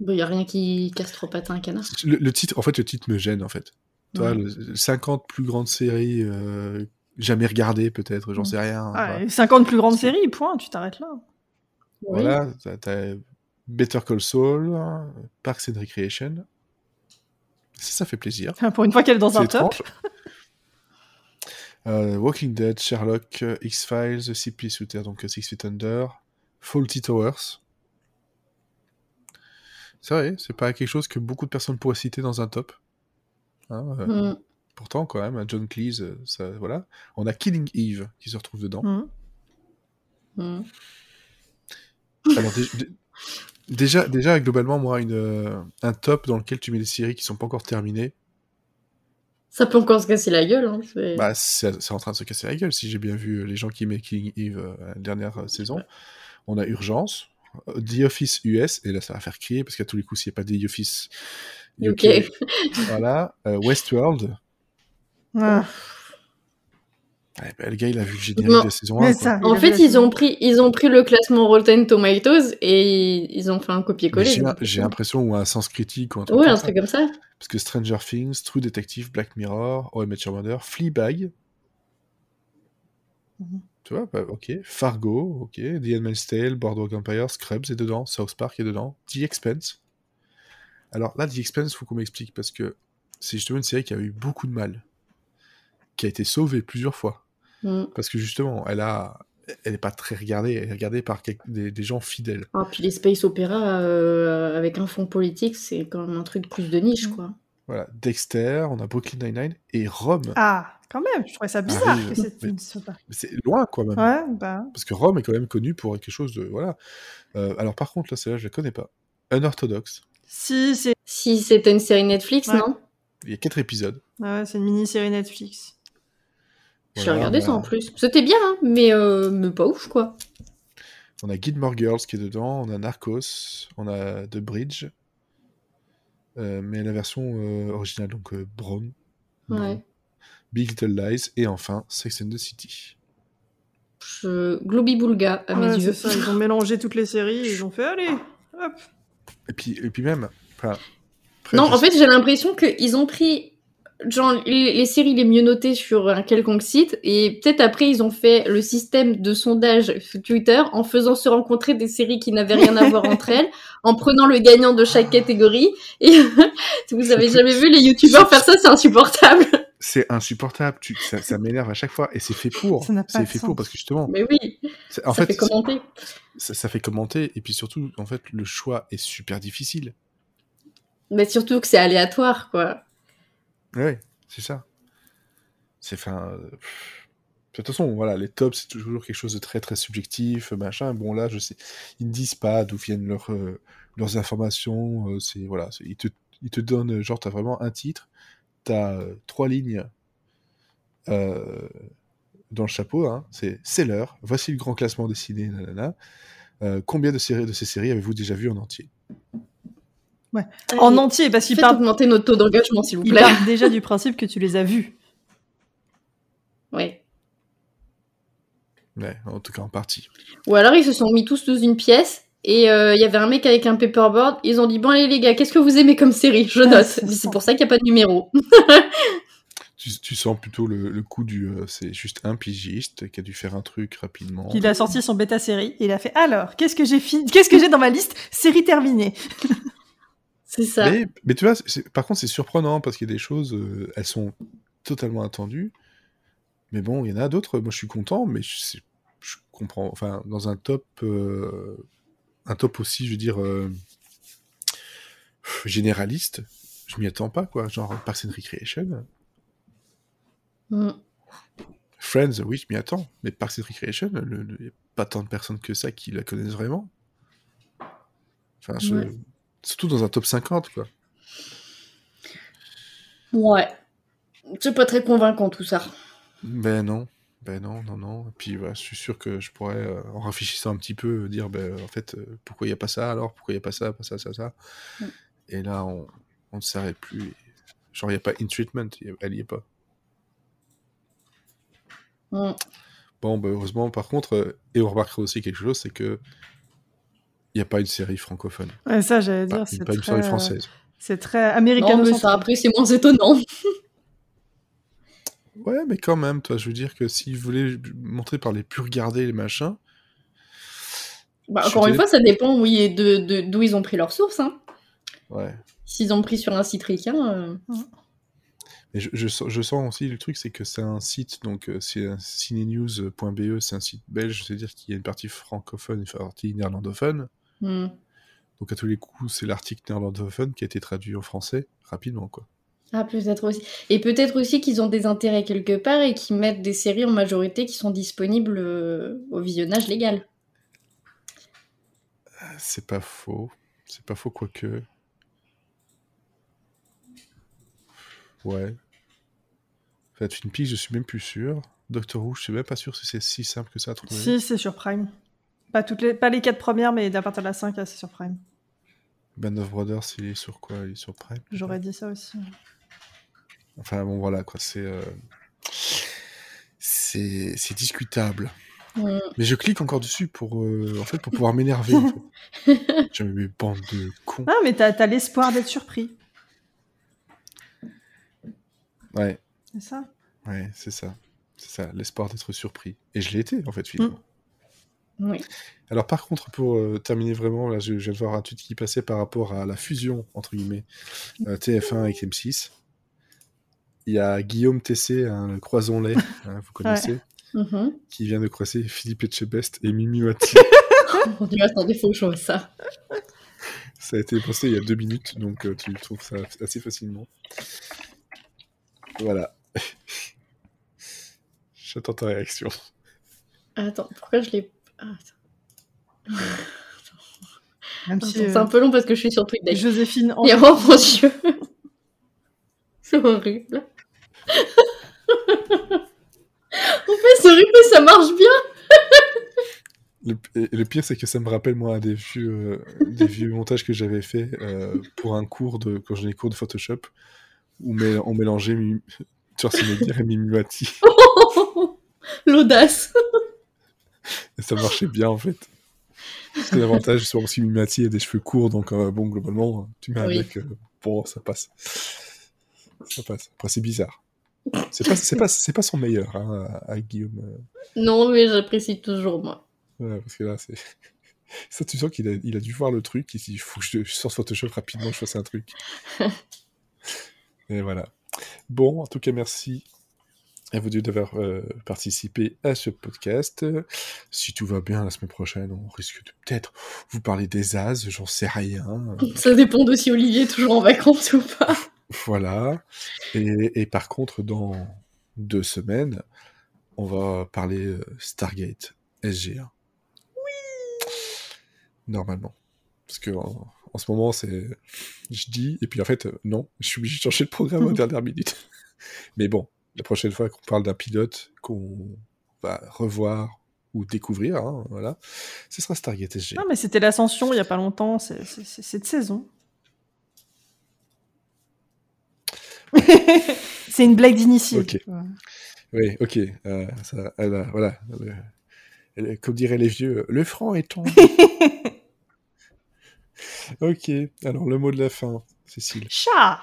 Il n'y a rien qui casse trop patin un canard. le, le titre, en fait, le titre me gêne, en fait. Tu vois, Ouais. le- 50 plus grandes séries euh, jamais regardées, peut-être, j'en Mm. sais rien. ah, Enfin, et 50 plus grandes séries, point, tu t'arrêtes là. Voilà, t'as- t'as Better Call Saul, Parks and Recreation. Ça, ça fait plaisir. Pour une fois qu'elle est dans un top. Euh, Walking Dead, Sherlock, euh, X-Files, CP Shooter, donc euh, Six Feet Under, Faulty Towers. C'est vrai, c'est pas quelque chose que beaucoup de personnes pourraient citer dans un top. Hein, euh, Mm. Pourtant, quand même, un John Cleese, ça, voilà. On a Killing Eve qui se retrouve dedans. Mm. Alors, déjà, déjà, globalement, moi, une, euh, un top dans lequel tu mets des séries qui sont pas encore terminées, Ça peut encore se casser la gueule. Hein. c'est- Bah, c'est c'est en train de se casser la gueule, si j'ai bien vu euh, les gens qui aimaient Killing Eve euh, la dernière euh, saison. On a Urgence, The Office US, et là ça va faire crier, parce qu'à tous les coups, s'il n'y a pas The Office UK, Ok. voilà, euh, Westworld, Ah, ouais, bah, le gars il a vu le générique Non, de la saison mais 1. ça, quoi. il En fait, ils ont pris, ils ont pris le classement Rotten Tomatoes et ils ont fait un copier-coller. J'ai l'impression, ou un sens critique, ou un truc Ouais, comme un ça. truc comme ça. Parce que Stranger Things, True Detective, Black Mirror, Oh Your Mother, Fleabag, Mhm. tu vois, bah, ok, Fargo, ok, The Handmaid's Tale, Boardwalk Empire, Scrubs est dedans, South Park est dedans, The Expense. Alors là, The Expense, faut qu'on m'explique, parce que c'est justement une série qui a eu beaucoup de mal, qui a été sauvée plusieurs fois, Mm. parce que justement, elle a, elle est pas très regardée, elle est regardée par des, des gens fidèles. Ah, puis les space opéra euh, avec un fond politique, c'est quand même un truc plus de niche, Mm. quoi. Voilà, Dexter, on a Brooklyn Nine-Nine et Rome. Ah, quand même, je trouvais ça bizarre Arrive, que cette- mais- ne. Mais C'est loin, quoi, même. Ouais, bah. Parce que Rome est quand même connu pour quelque chose de. Voilà. Euh, alors, par contre, là, celle-là, je la connais pas. Unorthodox. Si, c'est Si c'était une série Netflix, Ouais. non? Il y a quatre épisodes. ouais, c'est une mini-série Netflix. J'ai regardé on ça a- en plus. C'était bien, hein, mais, euh, mais pas ouf, quoi. On a Gilmore Girls qui est dedans, on a Narcos, on a The Bridge, euh, mais la version euh, originale, donc euh, Brown, Ouais. Big Little Lies, et enfin Sex and the City. Je... Globy Boulga, à mes Ouais, yeux. ça, ils ont mélangé toutes les séries et ils ont fait allez, hop. Et puis, et puis même. enfin, après, Non, en fait, j'ai l'impression qu'ils ont pris genre les, les séries les mieux notées sur un quelconque site et peut-être après ils ont fait le système de sondage sur Twitter en faisant se rencontrer des séries qui n'avaient rien à voir entre elles, en prenant le gagnant de chaque catégorie. Et vous avez jamais vu les youtubeurs faire ça, c'est insupportable. c'est insupportable, tu, ça, ça m'énerve à chaque fois, et c'est fait pour. Ça n'a pas C'est fait sens. pour, parce que justement, Mais oui, c'est- en ça fait, fait commenter. ça, ça fait commenter, et puis surtout, en fait, le choix est super difficile. Mais surtout que c'est aléatoire, quoi. Ouais, c'est ça. C'est enfin. euh. De toute façon, voilà, les tops, c'est toujours quelque chose de très très subjectif, machin. Bon, là, je sais, ils ne disent pas d'où viennent leurs, euh, leurs informations. euh, c'est voilà, ils te, ils te donnent, genre, t'as vraiment un titre, t'as euh, trois lignes dans le chapeau. Hein, c'est c'est l'heure. Voici le grand classement dessiné. Combien de séries de ces séries avez-vous déjà vu en entier? En Allez, entier, parce qu'il part, augmenter notre taux d'engagement, s'il vous il plaît. part déjà du principe que tu les as vus. Ouais. Ouais, en tout cas en partie. Ou alors ils se sont mis tous dans une pièce et euh, il y avait un mec avec un paperboard. Ils ont dit bon allez les gars, qu'est-ce que vous aimez comme série? Je note. c'est pour ça qu'il n'y a pas de numéro. Tu, tu sens plutôt le, le coup du. euh, c'est juste un pigiste qui a dû faire un truc rapidement. Il a sorti son bêta série et il a fait alors, qu'est-ce que j'ai fi- qu'est-ce que j'ai dans ma liste? Série terminée. C'est ça. Mais, mais tu vois, par contre, c'est surprenant parce qu'il y a des choses, euh, elles sont totalement attendues. Mais bon, il y en a d'autres. Moi, je suis content, mais je, comprends. Enfin, dans un top, euh, un top aussi, je veux dire euh, généraliste, je m'y attends pas, quoi. Genre Parks and Recreation, Mm. Friends, oui, je m'y attends. Mais Parks and Recreation, il n'y a pas tant de personnes que ça qui la connaissent vraiment. Enfin, je- Ouais. Surtout dans un top 50, quoi. Ouais. C'est pas très convaincant tout ça. Ben non, ben non, non, non. Et puis je suis sûr que je pourrais, euh, en réfléchissant un petit peu, euh, dire, ben en fait, euh, pourquoi il n'y a pas ça alors? Pourquoi il n'y a pas ça, pas ça, ça, ça? Mm. Et là, on, on ne s'arrête plus. Genre, il n'y a pas In Treatment, il y a- elle n'y est pas. Mm. Bon, ben heureusement, par contre, euh, et on remarquera aussi quelque chose, c'est que n'y a pas une série francophone. Ouais, ça, j'allais dire, c'est pas une série française. c'est très Non, américain. mais ça après c'est moins étonnant. Ouais, mais quand même, toi, je veux dire que s'ils voulaient montrer par les plus regardés les machins, Bah, encore une fois, ça dépend ils- de de- d'où ils ont pris leurs sources. Hein. ouais. S'ils ont pris sur un site ricain, euh, Mais je, je sens, je sens aussi le truc, c'est que c'est un site, donc euh, c'est cinenews.be, c'est un site belge, c'est-à-dire qu'il y a une partie francophone et une partie néerlandophone. Hmm. Donc à tous les coups, c'est l'article néerlandophone qui a été traduit en français rapidement, quoi. Ah, peut-être aussi. Et peut-être aussi qu'ils ont des intérêts quelque part et qu'ils mettent des séries en majorité qui sont disponibles euh, au visionnage légal. Euh, C'est pas faux, c'est pas faux quoique. Ouais. Enfin, Twin Peaks, je suis même plus sûr. Doctor Who, je suis même pas sûr si c'est si simple que ça à trouver. Si, c'est sur Prime. Pas, toutes les, pas les quatre premières, mais à partir de la 5, là, c'est sur Prime. Band of Brothers, il est sur quoi? Il est sur Prime J'aurais dit ça aussi. Enfin bon voilà quoi, c'est euh, c'est c'est discutable. Mais je clique encore dessus pour euh, en fait pour pouvoir m'énerver. en fait. J'avais mes bandes de cons. Ah, mais t'as as, l'espoir d'être surpris. Ouais, C'est ça? Ouais, c'est ça. C'est ça, l'espoir d'être surpris. Et je l'ai été en fait finalement. Oui. Alors par contre pour euh, terminer vraiment là je, je viens de voir un tweet qui passait par rapport à la fusion entre guillemets euh, TF1 avec M6. Il y a Guillaume Tessé, un croison-lait, hein, vous connaissez, Mhm. qui vient de croiser Philippe Etchebest et Mimi Mati. Mon dieu, attendez, faut que je vois ça. Ça a été posté il y a deux minutes, donc euh, tu trouves ça assez facilement. Voilà. J'attends ta réaction. Attends, pourquoi je l'ai. Ah, attends. Même Attends, si, C'est euh, un peu long parce que je suis sur Twitter. Joséphine, en- Et oh mon dieu C'est horrible. en fait, c'est horrible, ça marche bien. Le, et le pire, c'est que ça me rappelle, moi, des vieux, euh, des vieux montages que j'avais fait euh, pour un cours de. quand j'ai des cours de Photoshop, où on mélangeait Mi- Schwarzenegger et Mimimati. L'audace. Et ça marchait bien, en fait. C'est l'avantage, soit aussi Mimimati a des cheveux courts, donc euh, bon, globalement, tu mets un Oui. mec, euh, bon, ça passe. Ça passe. Après, c'est bizarre. C'est pas, c'est pas, c'est pas son meilleur, hein, à, à Guillaume. euh, Non, mais j'apprécie toujours, moi. Ouais, parce que là, c'est. Ça, tu sens qu'il a, il a dû voir le truc, il s'est dit, il faut que je, je sorte Photoshop rapidement, je fasse un truc. Et voilà. Bon, en tout cas, merci à vous deux d'avoir euh, participé à ce podcast. Si tout va bien, la semaine prochaine, on risque de peut-être vous parler des As, j'en sais rien. Ça dépend de si Olivier est toujours en vacances ou pas. Voilà. Et, et par contre, dans deux semaines, on va parler euh, Stargate SG1. Oui Normalement. Parce que en, en ce moment, c'est. Je dis, et puis en fait, euh, non, je suis obligé de changer le programme à la dernière minute. Mais bon, la prochaine fois qu'on parle d'un pilote qu'on va revoir ou découvrir, hein, voilà, ce sera Stargate SG. Non, mais c'était l'ascension il y a pas longtemps, c'est c'est- c'est cette saison. c'est une blague d'initié. Ok. Oui, ok. euh, ça, elle a- voilà. comme diraient les vieux, le franc est tombé. ok. Alors, le mot de la fin, Cécile. Chat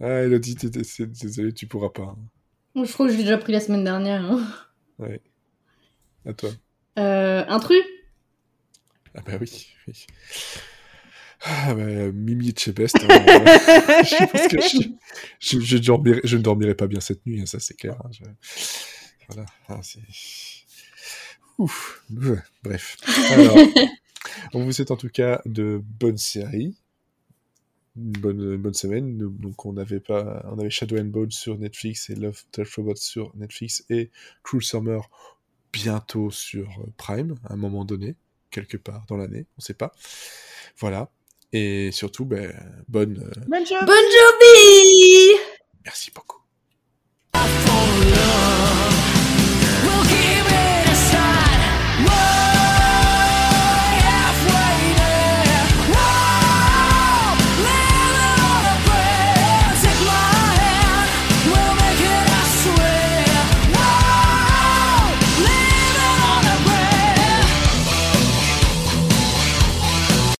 Ah, Elodie, désolé, tu pourras pas. hein. Je crois que je l'ai déjà pris la semaine dernière. hein. Ouais. À toi. Euh, intrus Ah bah oui. oui. Ah bah, Mimi de chez Best. hein, je pense que je, je, je dormirai, je ne dormirai pas bien cette nuit, hein, ça c'est clair. hein, Voilà. ah. Ouf. Bref. Alors, on vous souhaite en tout cas de bonnes séries. Une bonne, une bonne semaine. Nous- Donc on avait pas, on avait Shadow and Bone sur Netflix et Love Touch Robot sur Netflix et Cruel Summer bientôt sur euh, Prime à un moment donné, quelque part dans l'année, on sait pas. Voilà. Et surtout, ben, bonne, euh, Bonne job Bonne journée merci beaucoup.